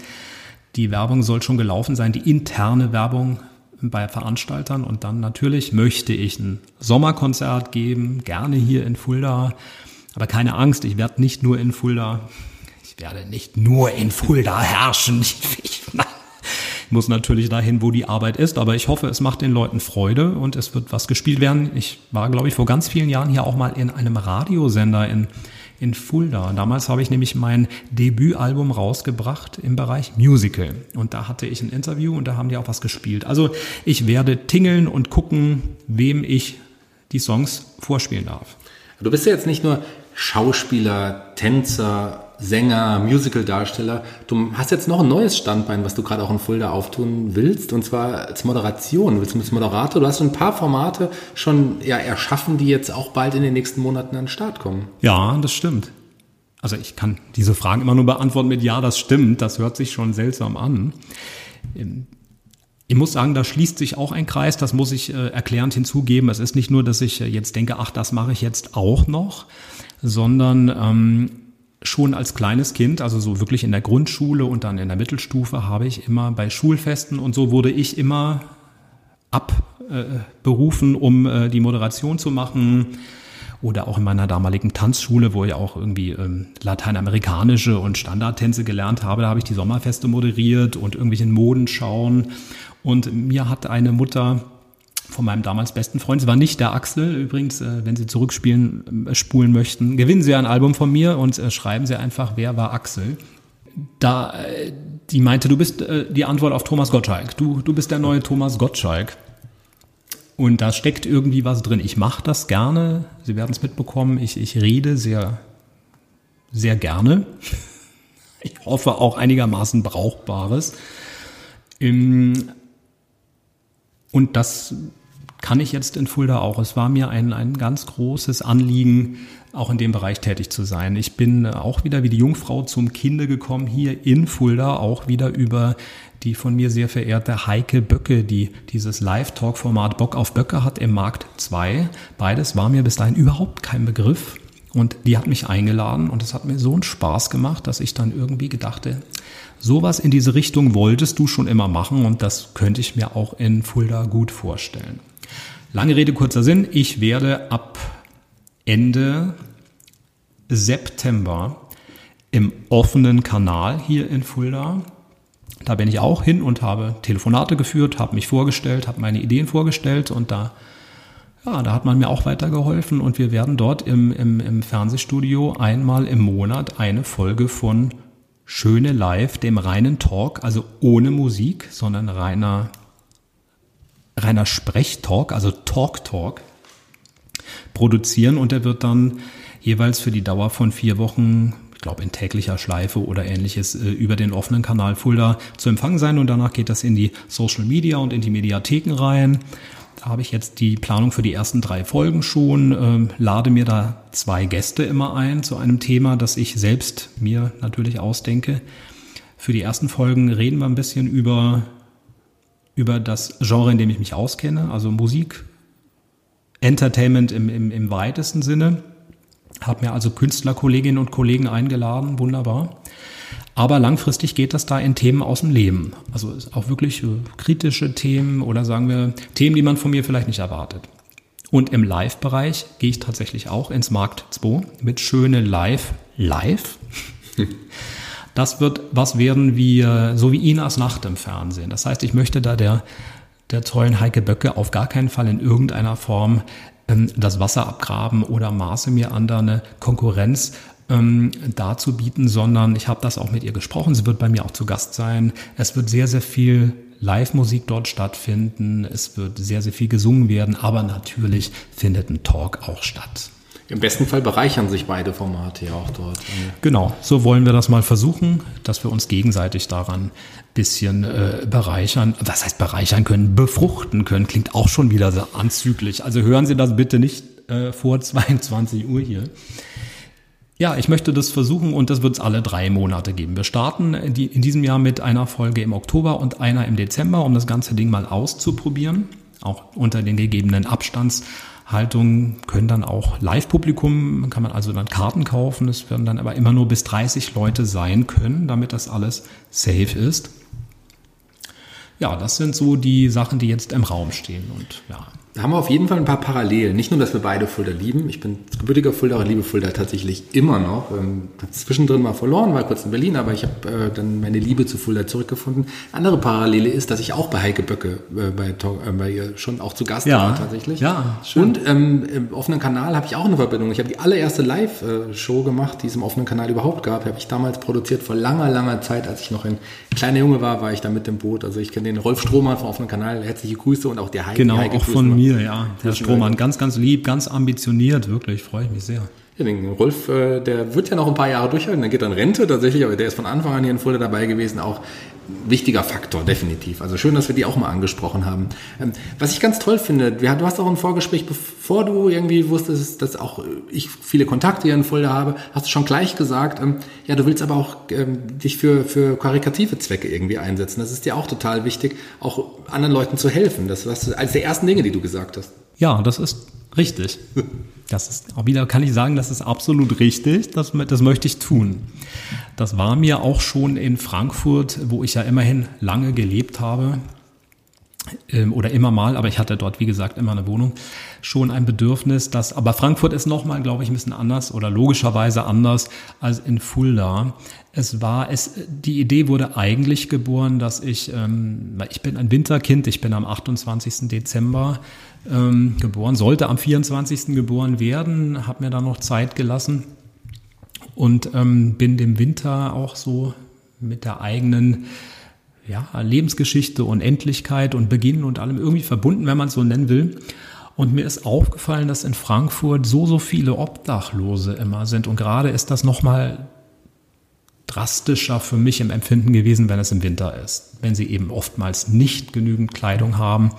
die Werbung soll schon gelaufen sein, die interne Werbung bei Veranstaltern. Und dann natürlich möchte ich ein Sommerkonzert geben, gerne hier in Fulda. Aber keine Angst, ich werde nicht nur in Fulda, ich werde nicht nur in Fulda herrschen. Ich, ich, muss natürlich dahin, wo die Arbeit ist, aber ich hoffe, es macht den Leuten Freude und es wird was gespielt werden. Ich war, glaube ich, vor ganz vielen Jahren hier auch mal in einem Radiosender in in Fulda. Damals habe ich nämlich mein Debütalbum rausgebracht im Bereich Musical. Und da hatte ich ein Interview und da haben die auch was gespielt. Also ich werde tingeln und gucken, wem ich die Songs vorspielen darf. Du bist ja jetzt nicht nur Schauspieler, Tänzer, Sänger, Musical-Darsteller. Du hast jetzt noch ein neues Standbein, was du gerade auch in Fulda auftun willst, und zwar als Moderation. Du als Moderator. Du hast ein paar Formate schon ja, erschaffen, die jetzt auch bald in den nächsten Monaten an den Start kommen. Ja, das stimmt. Also ich kann diese Fragen immer nur beantworten mit Ja, das stimmt. Das hört sich schon seltsam an. Ich muss sagen, da schließt sich auch ein Kreis, das muss ich äh, erklärend hinzugeben. Es ist nicht nur, dass ich äh, jetzt denke, ach, das mache ich jetzt auch noch, sondern ähm, schon als kleines Kind, also so wirklich in der Grundschule und dann in der Mittelstufe, habe ich immer bei Schulfesten und so wurde ich immer abberufen, um äh, die Moderation zu machen. Oder auch in meiner damaligen Tanzschule, wo ich auch irgendwie ähm, lateinamerikanische und Standardtänze gelernt habe, da habe ich die Sommerfeste moderiert und irgendwelchen Modenschauen. Und mir hat eine Mutter von meinem damals besten Freund. Es war nicht der Axel. Übrigens, äh, wenn Sie zurückspielen, äh, spulen möchten, gewinnen Sie ein Album von mir und äh, schreiben Sie einfach, wer war Axel. Da, die meinte, du bist die Antwort auf Thomas Gottschalk. Du, du bist der neue Thomas Gottschalk. Und da steckt irgendwie was drin. Ich mache das gerne. Sie werden es mitbekommen. Ich, ich rede sehr, sehr gerne. Ich hoffe auch einigermaßen Brauchbares. Und das kann ich jetzt in Fulda auch. Es war mir ein, ein ganz großes Anliegen, auch in dem Bereich tätig zu sein. Ich bin auch wieder wie die Jungfrau zum Kinde gekommen hier in Fulda, auch wieder über die von mir sehr verehrte Heike Böcke, die dieses Live-Talk-Format Bock auf Böcke hat im Markt 2. Beides war mir bis dahin überhaupt kein Begriff. Und die hat mich eingeladen und es hat mir so einen Spaß gemacht, dass ich dann irgendwie gedachte, sowas in diese Richtung wolltest du schon immer machen und das könnte ich mir auch in Fulda gut vorstellen. Lange Rede, kurzer Sinn. Ich werde ab Ende September im offenen Kanal hier in Fulda. Da bin ich auch hin und habe Telefonate geführt, habe mich vorgestellt, habe meine Ideen vorgestellt und da, ja, da hat man mir auch weitergeholfen und wir werden dort im, im, im Fernsehstudio einmal im Monat eine Folge von Schöne Live, dem reinen Talk, also ohne Musik, sondern reiner, reiner Sprechtalk, also Talk Talk, produzieren und der wird dann jeweils für die Dauer von vier Wochen ich glaube in täglicher Schleife oder ähnliches äh, über den offenen Kanal Fulda zu empfangen sein und danach geht das in die Social Media und in die Mediatheken rein. Habe ich jetzt die Planung für die ersten drei Folgen schon, ähm, lade mir da zwei Gäste immer ein zu einem Thema, das ich selbst mir natürlich ausdenke. Für die ersten Folgen reden wir ein bisschen über, über das Genre, in dem ich mich auskenne, also Musik, Entertainment im, im, im weitesten Sinne. Habe mir also Künstlerkolleginnen und Kollegen eingeladen, wunderbar. Aber langfristig geht das da in Themen aus dem Leben. Also auch wirklich äh, kritische Themen oder sagen wir Themen, die man von mir vielleicht nicht erwartet. Und im Live-Bereich gehe ich tatsächlich auch ins Markt 2 mit schöne Live, Live. Das wird was werden wie, äh, so wie Inas Nacht im Fernsehen. Das heißt, ich möchte da der, der tollen Heike Böcke auf gar keinen Fall in irgendeiner Form ähm, das Wasser abgraben oder Maße mir an da eine Konkurrenz ähm, dazu bieten, sondern ich habe das auch mit ihr gesprochen. Sie wird bei mir auch zu Gast sein. Es wird sehr, sehr viel Live-Musik dort stattfinden. Es wird sehr, sehr viel gesungen werden, aber natürlich findet ein Talk auch statt. Im besten Fall bereichern sich beide Formate ja auch dort. Genau, so wollen wir das mal versuchen, dass wir uns gegenseitig daran bisschen äh, bereichern. Was heißt bereichern können? Befruchten können. Klingt auch schon wieder so anzüglich. Also hören Sie das bitte nicht äh, vor 22 Uhr hier. Ja, ich möchte das versuchen und das wird es alle drei Monate geben. Wir starten in, die, in diesem Jahr mit einer Folge im Oktober und einer im Dezember, um das ganze Ding mal auszuprobieren. Auch unter den gegebenen Abstandshaltungen können dann auch Live-Publikum, kann man also dann Karten kaufen. Es werden dann aber immer nur bis 30 Leute sein können, damit das alles safe ist. Ja, das sind so die Sachen, die jetzt im Raum stehen und ja. Da haben wir auf jeden Fall ein paar Parallelen. Nicht nur, dass wir beide Fulda lieben. Ich bin gebürtiger Fulda und liebe Fulda tatsächlich immer noch. Ähm, zwischendrin mal verloren, war kurz in Berlin, aber ich habe äh, dann meine Liebe zu Fulda zurückgefunden. Andere Parallele ist, dass ich auch bei Heike Böcke äh, bei, äh, bei ihr schon auch zu Gast ja. war tatsächlich. Ja, schön. Und ähm, im offenen Kanal habe ich auch eine Verbindung. Ich habe die allererste Live-Show gemacht, die es im offenen Kanal überhaupt gab. Habe ich damals produziert vor langer, langer Zeit, als ich noch ein kleiner Junge war, war ich da mit dem Boot. Also ich kenne den Rolf Strohmann vom offenen Kanal. Herzliche Grüße und auch der Heike. Genau, Heike auch von mir, ja. Herr Strohmann, ganz, ganz lieb, ganz ambitioniert, wirklich, freue ich mich sehr. Ja, den Rolf, äh, der wird ja noch ein paar Jahre durchhalten, dann geht dann Rente tatsächlich, aber der ist von Anfang an hier in Fulda dabei gewesen, auch wichtiger Faktor, definitiv. Also schön, dass wir die auch mal angesprochen haben. Ähm, was ich ganz toll finde, du hast auch ein Vorgespräch, bevor du irgendwie wusstest, dass auch ich viele Kontakte hier in Fulda habe, hast du schon gleich gesagt, ähm, ja, du willst aber auch ähm, dich für, für karikative Zwecke irgendwie einsetzen. Das ist dir auch total wichtig, auch anderen Leuten zu helfen. Das war eines der ersten Dinge, die du gesagt hast. Ja, das ist richtig. Das ist auch wieder, kann ich sagen, das ist absolut richtig. Das, das möchte ich tun. Das war mir auch schon in Frankfurt, wo ich ja immerhin lange gelebt habe, ähm, oder immer mal, aber ich hatte dort, wie gesagt, immer eine Wohnung, schon ein Bedürfnis, dass, aber Frankfurt ist nochmal, glaube ich, ein bisschen anders oder logischerweise anders als in Fulda. Es war, es, die Idee wurde eigentlich geboren, dass ich, ähm, ich bin ein Winterkind, ich bin am 28. Dezember ähm, geboren, sollte am 24. geboren werden, habe mir da noch Zeit gelassen und ähm, bin dem Winter auch so mit der eigenen ja, Lebensgeschichte und Endlichkeit und Beginn und allem irgendwie verbunden, wenn man es so nennen will. Und mir ist aufgefallen, dass in Frankfurt so, so viele Obdachlose immer sind. Und gerade ist das nochmal drastischer für mich im Empfinden gewesen, wenn es im Winter ist. Wenn sie eben oftmals nicht genügend Kleidung haben,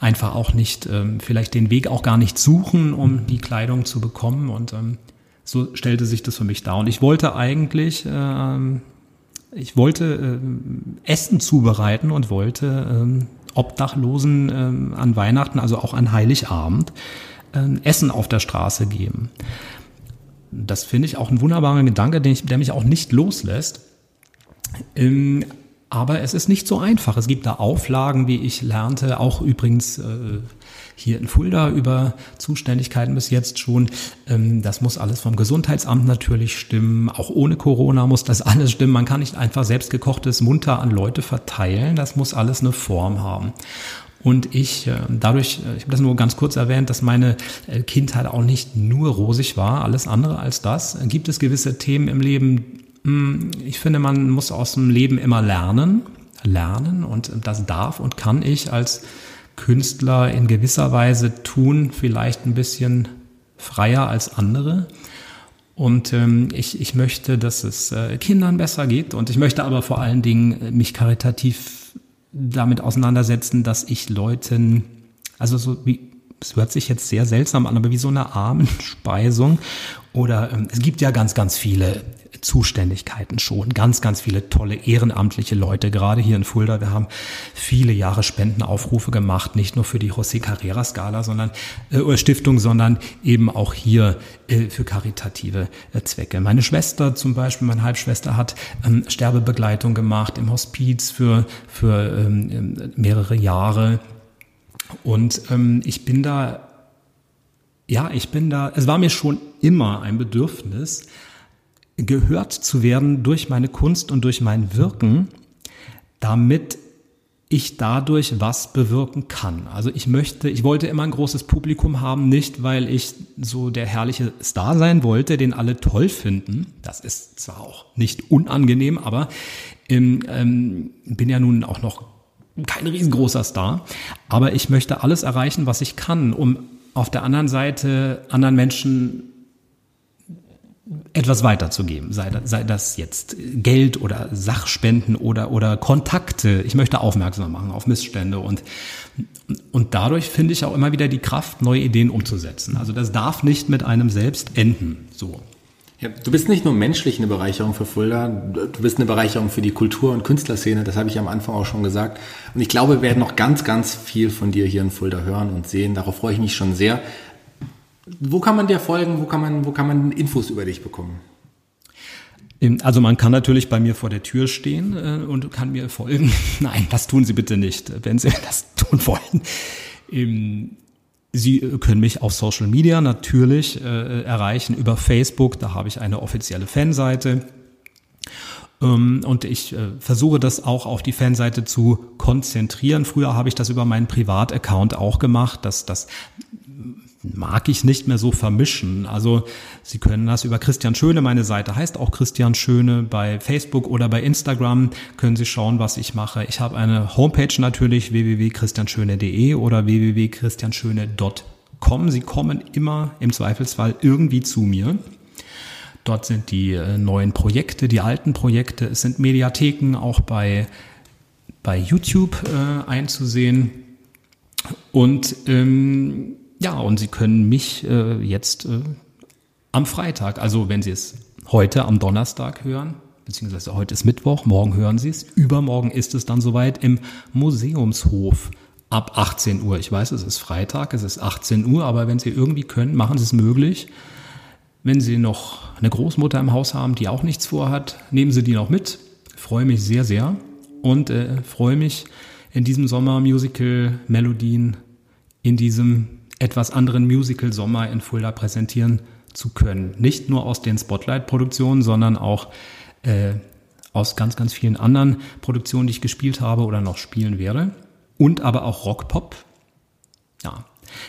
einfach auch nicht, ähm, vielleicht den Weg auch gar nicht suchen, um die Kleidung zu bekommen. Und ähm, so stellte sich das für mich dar. Und ich wollte eigentlich ähm, ich wollte äh, Essen zubereiten und wollte äh, Obdachlosen äh, an Weihnachten, also auch an Heiligabend, äh, Essen auf der Straße geben. Das finde ich auch ein wunderbarer Gedanke, den ich, der mich auch nicht loslässt. Ähm, aber es ist nicht so einfach. Es gibt da Auflagen, wie ich lernte, auch übrigens äh, hier in Fulda über Zuständigkeiten bis jetzt schon. Ähm, das muss alles vom Gesundheitsamt natürlich stimmen. Auch ohne Corona muss das alles stimmen. Man kann nicht einfach selbstgekochtes munter an Leute verteilen. Das muss alles eine Form haben. Und ich, äh, dadurch, äh, ich habe das nur ganz kurz erwähnt, dass meine Kindheit auch nicht nur rosig war, alles andere als das, gibt es gewisse Themen im Leben, Ich finde, man muss aus dem Leben immer lernen, lernen. Und das darf und kann ich als Künstler in gewisser Weise tun, vielleicht ein bisschen freier als andere. Und ähm, ich, ich möchte, dass es äh, Kindern besser geht. Und ich möchte aber vor allen Dingen äh, mich karitativ damit auseinandersetzen, dass ich Leuten, also so wie es hört sich jetzt sehr seltsam an, aber wie so eine Armenspeisung. Oder ähm, es gibt ja ganz, ganz viele Zuständigkeiten schon. Ganz, ganz viele tolle ehrenamtliche Leute, gerade hier in Fulda. Wir haben viele Jahre Spendenaufrufe gemacht, nicht nur für die José Carrera Skala, sondern äh, Stiftung, sondern eben auch hier äh, für karitative äh, Zwecke. Meine Schwester zum Beispiel, meine Halbschwester hat ähm, Sterbebegleitung gemacht im Hospiz für, für ähm, mehrere Jahre. Und ähm, ich bin da, ja, ich bin da, es war mir schon immer ein Bedürfnis, gehört zu werden durch meine Kunst und durch mein Wirken, damit ich dadurch was bewirken kann. Also ich möchte, ich wollte immer ein großes Publikum haben, nicht weil ich so der herrliche Star sein wollte, den alle toll finden. Das ist zwar auch nicht unangenehm, aber ähm, ähm, bin ja nun auch noch kein riesengroßer Star, aber ich möchte alles erreichen, was ich kann, um auf der anderen Seite anderen Menschen etwas weiterzugeben, sei, sei das jetzt Geld oder Sachspenden oder, oder Kontakte. Ich möchte aufmerksam machen auf Missstände und, und dadurch finde ich auch immer wieder die Kraft, neue Ideen umzusetzen. Also das darf nicht mit einem selbst enden, so. Ja, du bist nicht nur menschlich eine Bereicherung für Fulda, du bist eine Bereicherung für die Kultur- und Künstlerszene, das habe ich am Anfang auch schon gesagt. Und ich glaube, wir werden noch ganz, ganz viel von dir hier in Fulda hören und sehen. Darauf freue ich mich schon sehr. Wo kann man dir folgen? Wo kann man, wo kann man Infos über dich bekommen? Also man kann natürlich bei mir vor der Tür stehen äh, und kann mir folgen. Nein, das tun Sie bitte nicht, wenn Sie das tun wollen. Sie können mich auf Social Media natürlich äh, erreichen über Facebook. Da habe ich eine offizielle Fanseite. Ähm, und ich äh, versuche das auch auf die Fanseite zu konzentrieren. Früher habe ich das über meinen Privataccount auch gemacht. Das, das mag ich nicht mehr so vermischen. Also Sie können das über Christian Schöne, meine Seite heißt auch Christian Schöne, bei Facebook oder bei Instagram können Sie schauen, was ich mache. Ich habe eine Homepage natürlich, www.christianschöne.de oder www.christianschöne.com. Sie kommen immer im Zweifelsfall irgendwie zu mir. Dort sind die äh, neuen Projekte, die alten Projekte. Es sind Mediatheken auch bei, bei YouTube äh, einzusehen. Und ähm, ja, und Sie können mich äh, jetzt äh, am Freitag, also wenn Sie es heute am Donnerstag hören, beziehungsweise heute ist Mittwoch, morgen hören Sie es, übermorgen ist es dann soweit im Museumshof ab 18 Uhr. Ich weiß, es ist Freitag, es ist 18 Uhr, aber wenn Sie irgendwie können, machen Sie es möglich. Wenn Sie noch eine Großmutter im Haus haben, die auch nichts vorhat, nehmen Sie die noch mit. Ich freue mich sehr, sehr und äh, freue mich in diesem Sommer Musical Melodien in diesem etwas anderen Musical Sommer in Fulda präsentieren zu können. Nicht nur aus den Spotlight-Produktionen, sondern auch äh, aus ganz, ganz vielen anderen Produktionen, die ich gespielt habe oder noch spielen werde. Und aber auch Rock-Pop. Ja,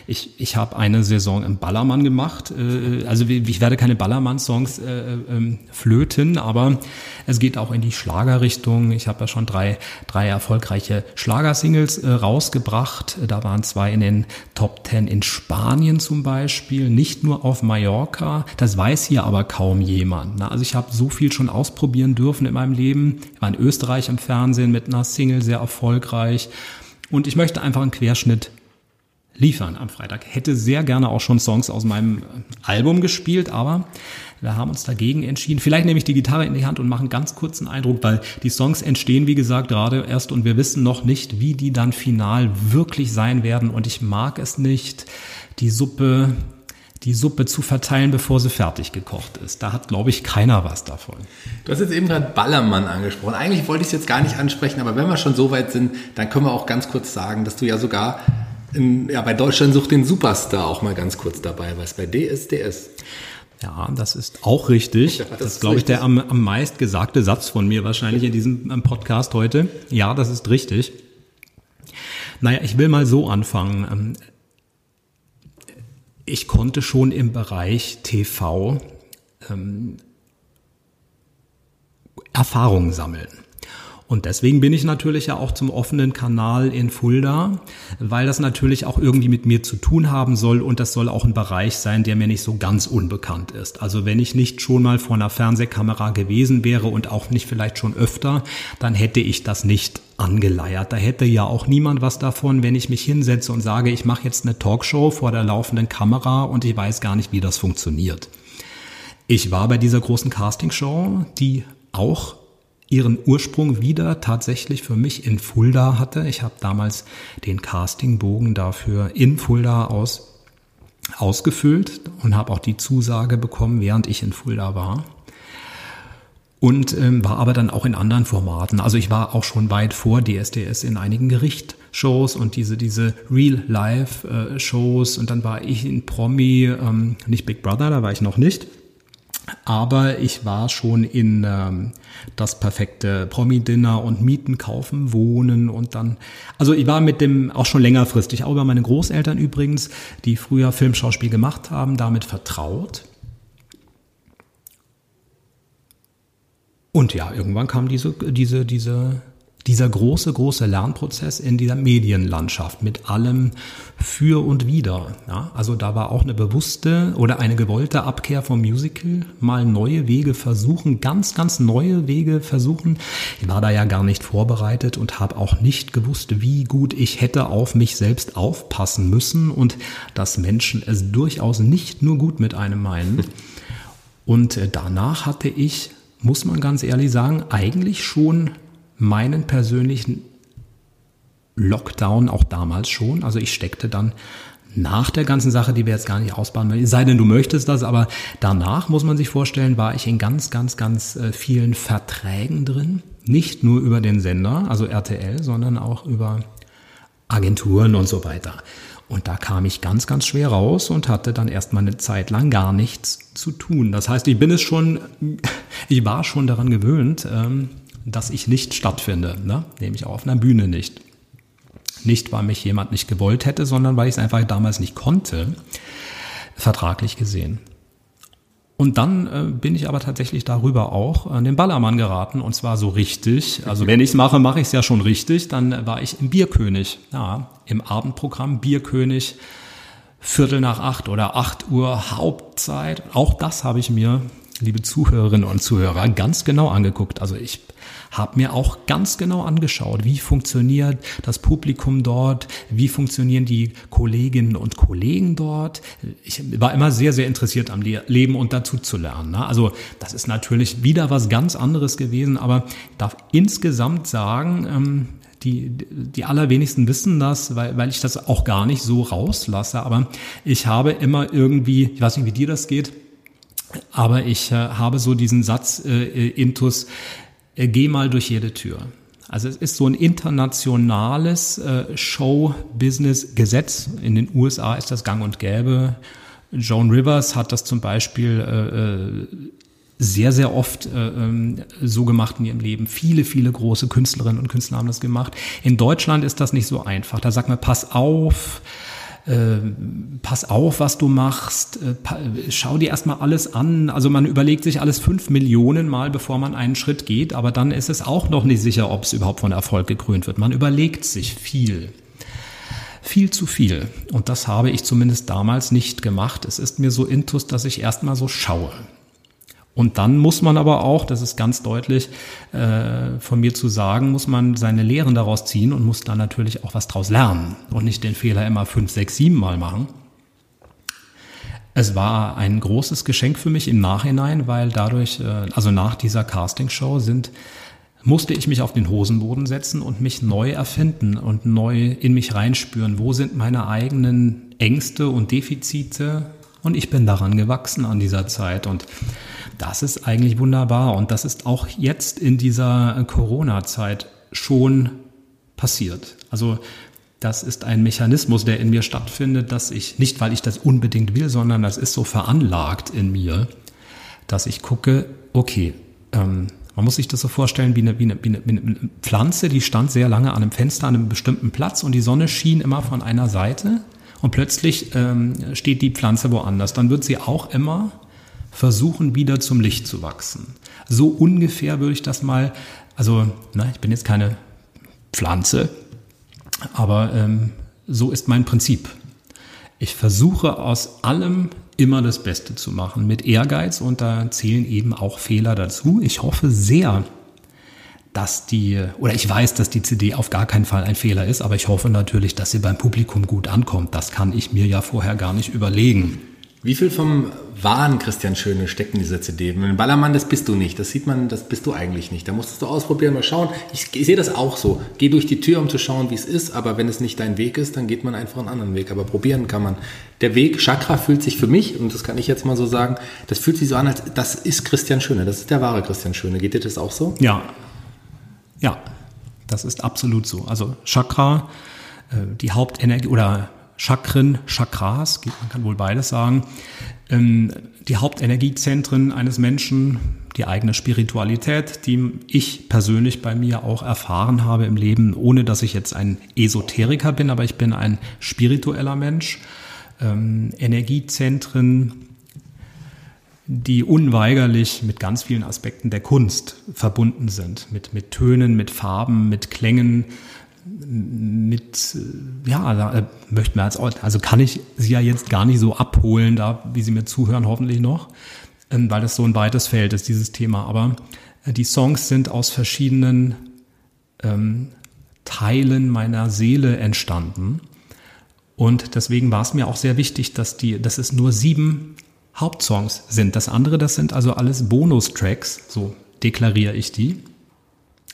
ich, ich habe eine Saison im Ballermann gemacht. Äh, also ich werde keine Ballermann-Songs äh, ähm, flöten, aber es geht auch in die Schlagerrichtung. Ich habe ja schon drei, drei erfolgreiche Schlagersingles äh, rausgebracht. Da waren zwei in den Top Ten in Spanien zum Beispiel, nicht nur auf Mallorca. Das weiß hier aber kaum jemand. Ne? Also ich habe so viel schon ausprobieren dürfen in meinem Leben. Ich war in Österreich im Fernsehen mit einer Single sehr erfolgreich. Und ich möchte einfach einen Querschnitt liefern am Freitag. Hätte sehr gerne auch schon Songs aus meinem Album gespielt, aber wir haben uns dagegen entschieden. Vielleicht nehme ich die Gitarre in die Hand und mache einen ganz kurzen Eindruck, weil die Songs entstehen, wie gesagt, gerade erst und wir wissen noch nicht, wie die dann final wirklich sein werden und ich mag es nicht, die Suppe die Suppe zu verteilen, bevor sie fertig gekocht ist. Da hat, glaube ich, keiner was davon. Du hast jetzt eben gerade Ballermann angesprochen. Eigentlich wollte ich es jetzt gar nicht ansprechen, aber wenn wir schon so weit sind, dann können wir auch ganz kurz sagen, dass du ja sogar in, ja, bei Deutschland sucht den Superstar auch mal ganz kurz dabei, was bei DSDS. Ja, das ist auch richtig. Ja, das, das ist, glaube ich, der am, am meist gesagte Satz von mir wahrscheinlich in diesem Podcast heute. Ja, das ist richtig. Naja, ich will mal so anfangen. Ähm, ich konnte schon im Bereich TV ähm, Erfahrungen sammeln. Und deswegen bin ich natürlich ja auch zum offenen Kanal in Fulda, weil das natürlich auch irgendwie mit mir zu tun haben soll und das soll auch ein Bereich sein, der mir nicht so ganz unbekannt ist. Also wenn ich nicht schon mal vor einer Fernsehkamera gewesen wäre und auch nicht vielleicht schon öfter, dann hätte ich das nicht angeleiert. Da hätte ja auch niemand was davon, wenn ich mich hinsetze und sage, ich mache jetzt eine Talkshow vor der laufenden Kamera und ich weiß gar nicht, wie das funktioniert. Ich war bei dieser großen Castingshow, die auch ihren Ursprung wieder tatsächlich für mich in Fulda hatte. Ich habe damals den Castingbogen dafür in Fulda aus, ausgefüllt und habe auch die Zusage bekommen, während ich in Fulda war. Und ähm, war aber dann auch in anderen Formaten. Also ich war auch schon weit vor DSDS in einigen Gerichtsshows und diese, diese Real-Life-Shows. Äh, und dann war ich in Promi, ähm, nicht Big Brother, da war ich noch nicht aber ich war schon in ähm, das perfekte Promi-Dinner und Mieten kaufen, wohnen und dann, also ich war mit dem auch schon längerfristig, auch über meine Großeltern übrigens, die früher Filmschauspiel gemacht haben, damit vertraut. Und ja, irgendwann kam diese, diese, diese dieser große, große Lernprozess in dieser Medienlandschaft mit allem für und wider. Ja, also da war auch eine bewusste oder eine gewollte Abkehr vom Musical, mal neue Wege versuchen, ganz, ganz neue Wege versuchen. Ich war da ja gar nicht vorbereitet und habe auch nicht gewusst, wie gut ich hätte auf mich selbst aufpassen müssen und dass Menschen es durchaus nicht nur gut mit einem meinen. Und äh, danach hatte ich, muss man ganz ehrlich sagen, eigentlich schon meinen persönlichen Lockdown auch damals schon. Also ich steckte dann nach der ganzen Sache, die wir jetzt gar nicht ausbauen möchten, sei denn du möchtest das, aber danach muss man sich vorstellen, war ich in ganz, ganz, ganz äh, vielen Verträgen drin. Nicht nur über den Sender, also RTL, sondern auch über Agenturen und so weiter. Und da kam ich ganz, ganz schwer raus und hatte dann erstmal eine Zeit lang gar nichts zu tun. Das heißt, ich bin es schon, ich war schon daran gewöhnt, ähm, dass ich nicht stattfinde, ne? nämlich auch auf einer Bühne nicht. Nicht, weil mich jemand nicht gewollt hätte, sondern weil ich es einfach damals nicht konnte, vertraglich gesehen. Und dann äh, bin ich aber tatsächlich darüber auch an den Ballermann geraten und zwar so richtig. Also wenn ich es mache, mache ich es ja schon richtig. Dann war ich im Bierkönig, ja, im Abendprogramm Bierkönig, Viertel nach acht oder acht Uhr Hauptzeit. Auch das habe ich mir, liebe Zuhörerinnen und Zuhörer, ganz genau angeguckt. Also ich habe mir auch ganz genau angeschaut, wie funktioniert das Publikum dort, wie funktionieren die Kolleginnen und Kollegen dort. Ich war immer sehr, sehr interessiert am Leben und dazu zu lernen. Ne? Also das ist natürlich wieder was ganz anderes gewesen, aber ich darf insgesamt sagen, ähm, die, die allerwenigsten wissen das, weil, weil ich das auch gar nicht so rauslasse. Aber ich habe immer irgendwie, ich weiß nicht, wie dir das geht, aber ich äh, habe so diesen Satz äh, intus, äh, geh mal durch jede Tür. Also es ist so ein internationales äh, Show-Business-Gesetz. In den USA ist das gang und gäbe. Joan Rivers hat das zum Beispiel äh, äh sehr, sehr oft äh, ähm, so gemacht in ihrem Leben. Viele, viele große Künstlerinnen und Künstler haben das gemacht. In Deutschland ist das nicht so einfach. Da sagt man, pass auf, äh, pass auf, was du machst, äh, schau dir erstmal alles an. Also man überlegt sich alles fünf Millionen Mal, bevor man einen Schritt geht, aber dann ist es auch noch nicht sicher, ob es überhaupt von Erfolg gekrönt wird. Man überlegt sich viel. Viel zu viel. Und das habe ich zumindest damals nicht gemacht. Es ist mir so intus, dass ich erstmal so schaue. Und dann muss man aber auch, das ist ganz deutlich äh, von mir zu sagen, muss man seine Lehren daraus ziehen und muss dann natürlich auch was draus lernen und nicht den Fehler immer fünf, sechs, sieben Mal machen. Es war ein großes Geschenk für mich im Nachhinein, weil dadurch, äh, also nach dieser Castingshow sind, musste ich mich auf den Hosenboden setzen und mich neu erfinden und neu in mich reinspüren. Wo sind meine eigenen Ängste und Defizite? Und ich bin daran gewachsen an dieser Zeit und das ist eigentlich wunderbar und das ist auch jetzt in dieser Corona-Zeit schon passiert. Also das ist ein Mechanismus, der in mir stattfindet, dass ich, nicht weil ich das unbedingt will, sondern das ist so veranlagt in mir, dass ich gucke, okay, ähm, man muss sich das so vorstellen wie eine, wie, eine, wie, eine, Pflanze, die stand sehr lange an einem Fenster an einem bestimmten Platz und die Sonne schien immer von einer Seite und plötzlich ähm, steht die Pflanze woanders. Dann wird sie auch immer versuchen wieder zum Licht zu wachsen. So ungefähr würde ich das mal, also na, ich bin jetzt keine Pflanze, aber ähm, so ist mein Prinzip. Ich versuche aus allem immer das Beste zu machen, mit Ehrgeiz und da zählen eben auch Fehler dazu. Ich hoffe sehr, dass die, oder ich weiß, dass die CD auf gar keinen Fall ein Fehler ist, aber ich hoffe natürlich, dass sie beim Publikum gut ankommt. Das kann ich mir ja vorher gar nicht überlegen. Wie viel vom wahren Christian Schöne steckt in dieser CD? Ein Ballermann, das bist du nicht. Das sieht man, das bist du eigentlich nicht. Da musstest du ausprobieren, mal schauen. Ich, ich sehe das auch so. Geh durch die Tür, um zu schauen, wie es ist. Aber wenn es nicht dein Weg ist, dann geht man einfach einen anderen Weg. Aber probieren kann man. Der Weg Chakra fühlt sich für mich, und das kann ich jetzt mal so sagen, das fühlt sich so an, als das ist Christian Schöne. Das ist der wahre Christian Schöne. Geht dir das auch so? Ja. Ja. Das ist absolut so. Also Chakra, äh, die Hauptenergie oder Chakren, Chakras, man kann wohl beides sagen, ähm, die Hauptenergiezentren eines Menschen, die eigene Spiritualität, die ich persönlich bei mir auch erfahren habe im Leben, ohne dass ich jetzt ein Esoteriker bin, aber ich bin ein spiritueller Mensch. Ähm, Energiezentren, die unweigerlich mit ganz vielen Aspekten der Kunst verbunden sind, mit, mit Tönen, mit Farben, mit Klängen, mit, ja, da äh, möchten wir als, also kann ich Sie ja jetzt gar nicht so abholen, da, wie Sie mir zuhören, hoffentlich noch, ähm, weil das so ein weites Feld ist, dieses Thema. Aber äh, die Songs sind aus verschiedenen ähm, Teilen meiner Seele entstanden. Und deswegen war es mir auch sehr wichtig, dass die, dass es nur sieben Hauptsongs sind. Das andere, das sind also alles Bonustracks, so deklariere ich die.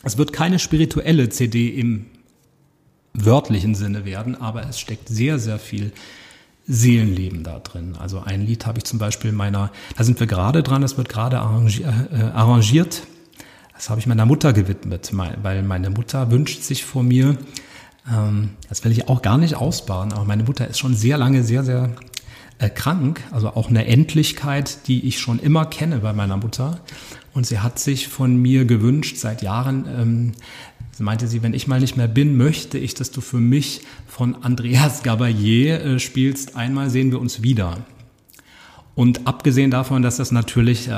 Es wird keine spirituelle CD im wörtlichen Sinne werden, aber es steckt sehr, sehr viel Seelenleben da drin. Also ein Lied habe ich zum Beispiel meiner, da sind wir gerade dran, das wird gerade äh, arrangiert. Das habe ich meiner Mutter gewidmet, weil meine Mutter wünscht sich vor mir, ähm, das will ich auch gar nicht ausbauen, aber meine Mutter ist schon sehr lange sehr, sehr äh, krank, also auch eine Endlichkeit, die ich schon immer kenne bei meiner Mutter. Und sie hat sich von mir gewünscht seit Jahren, ähm, meinte sie, wenn ich mal nicht mehr bin, möchte ich, dass du für mich von Andreas Gabalier äh, spielst. Einmal sehen wir uns wieder. Und abgesehen davon, dass das natürlich äh,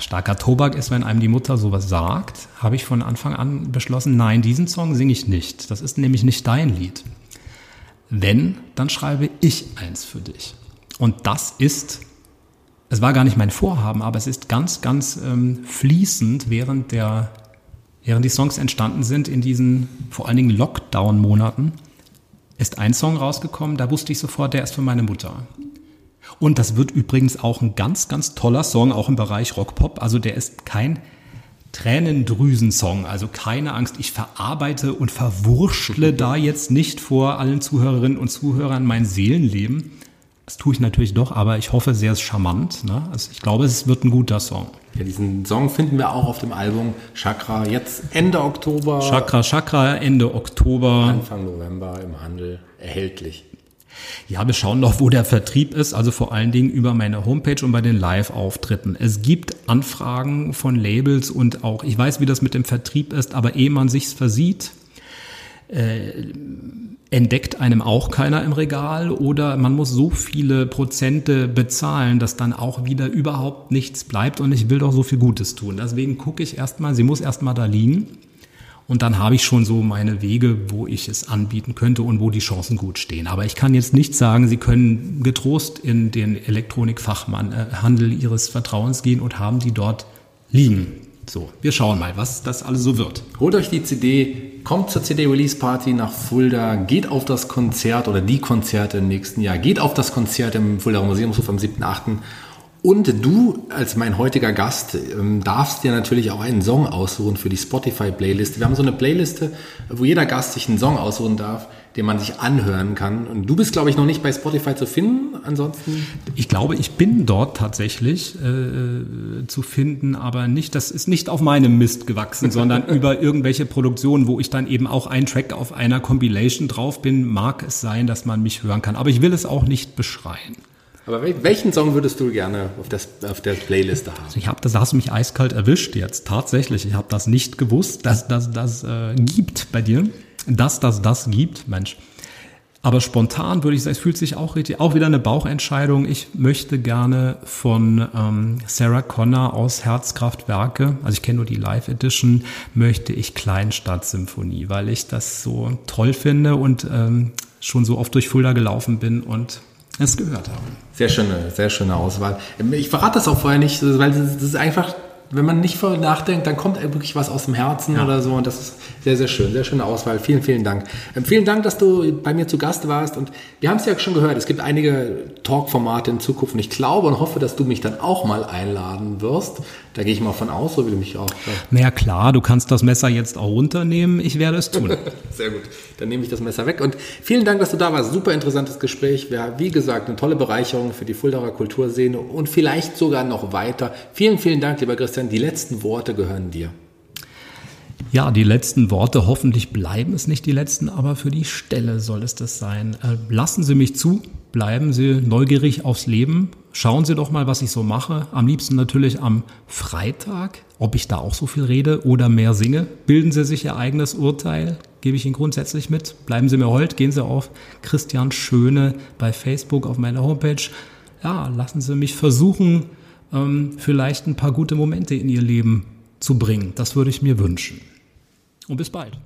starker Tobak ist, wenn einem die Mutter sowas sagt, habe ich von Anfang an beschlossen, nein, diesen Song singe ich nicht. Das ist nämlich nicht dein Lied. Wenn, dann schreibe ich eins für dich. Und das ist, es war gar nicht mein Vorhaben, aber es ist ganz, ganz ähm, fließend während der während die Songs entstanden sind in diesen vor allen Dingen Lockdown-Monaten, ist ein Song rausgekommen, da wusste ich sofort, der ist für meine Mutter. Und das wird übrigens auch ein ganz, ganz toller Song, auch im Bereich Rockpop. Also der ist kein Tränendrüsen-Song, also keine Angst, ich verarbeite und verwurschtle da jetzt nicht vor allen Zuhörerinnen und Zuhörern mein Seelenleben. Das tue ich natürlich doch, aber ich hoffe sehr charmant. Ne? Also ich glaube, es wird ein guter Song. Ja, diesen Song finden wir auch auf dem Album Chakra jetzt Ende Oktober. Chakra, Chakra, Ende Oktober. Anfang November im Handel erhältlich. Ja, wir schauen noch, wo der Vertrieb ist, also vor allen Dingen über meine Homepage und bei den Live-Auftritten. Es gibt Anfragen von Labels und auch, ich weiß, wie das mit dem Vertrieb ist, aber ehe man sich's versieht, äh, entdeckt einem auch keiner im Regal oder man muss so viele Prozente bezahlen, dass dann auch wieder überhaupt nichts bleibt und ich will doch so viel Gutes tun. Deswegen gucke ich erstmal, sie muss erstmal da liegen und dann habe ich schon so meine Wege, wo ich es anbieten könnte und wo die Chancen gut stehen. Aber ich kann jetzt nicht sagen, Sie können getrost in den Elektronikfachhandel Ihres Vertrauens gehen und haben die dort liegen. So, wir schauen mal, was das alles so wird. Holt euch die CD, kommt zur CD-Release-Party nach Fulda, geht auf das Konzert oder die Konzerte im nächsten Jahr, geht auf das Konzert im Fulda Museumshof am 7.8. Und du als mein heutiger Gast ähm, darfst dir natürlich auch einen Song aussuchen für die Spotify-Playlist. Wir haben so eine Playliste, wo jeder Gast sich einen Song aussuchen darf den man sich anhören kann. Und du bist, glaube ich, noch nicht bei Spotify zu finden. Ansonsten? Ich glaube, ich bin dort tatsächlich äh, zu finden, aber nicht, das ist nicht auf meinem Mist gewachsen, sondern über irgendwelche Produktionen, wo ich dann eben auch ein Track auf einer Compilation drauf bin, mag es sein, dass man mich hören kann. Aber ich will es auch nicht beschreien. Aber welchen Song würdest du gerne auf, das, auf der Playliste haben? Also ich habe das, hast du mich eiskalt erwischt jetzt. Tatsächlich, ich habe das nicht gewusst, dass das das äh, gibt bei dir dass das das gibt, Mensch. Aber spontan würde ich sagen, es fühlt sich auch richtig, auch wieder eine Bauchentscheidung. Ich möchte gerne von ähm, Sarah Connor aus Herzkraftwerke, also ich kenne nur die Live Edition, möchte ich Kleinstadtsymphonie, weil ich das so toll finde und ähm, schon so oft durch Fulda gelaufen bin und es gehört habe. Sehr schöne, sehr schöne Auswahl. Ich verrate das auch vorher nicht, weil das ist einfach wenn man nicht vorher nachdenkt, dann kommt wirklich was aus dem Herzen ja. oder so. Und das ist sehr, sehr schön. Sehr schöne Auswahl. Vielen, vielen Dank. Ähm, vielen Dank, dass du bei mir zu Gast warst. Und wir haben es ja schon gehört, es gibt einige Talk-Formate in Zukunft. Und ich glaube und hoffe, dass du mich dann auch mal einladen wirst. Da gehe ich mal von aus, so wie du mich auch. Ja. Naja, klar, du kannst das Messer jetzt auch runternehmen. Ich werde es tun. Sehr gut. Dann nehme ich das Messer weg. Und vielen Dank, dass du da warst. Super interessantes Gespräch. Wäre, wie gesagt, eine tolle Bereicherung für die Fuldaer Kulturszene und vielleicht sogar noch weiter. Vielen, vielen Dank, lieber Christian. Die letzten Worte gehören dir. Ja, die letzten Worte, hoffentlich bleiben es nicht die letzten, aber für die Stelle soll es das sein. Äh, lassen Sie mich zu, bleiben Sie neugierig aufs Leben. Schauen Sie doch mal, was ich so mache. Am liebsten natürlich am Freitag, ob ich da auch so viel rede oder mehr singe. Bilden Sie sich Ihr eigenes Urteil, gebe ich Ihnen grundsätzlich mit. Bleiben Sie mir hold, gehen Sie auf Christian Schöne bei Facebook auf meiner Homepage. Ja, lassen Sie mich versuchen, ähm, vielleicht ein paar gute Momente in Ihr Leben zu bringen. Das würde ich mir wünschen. Und bis bald.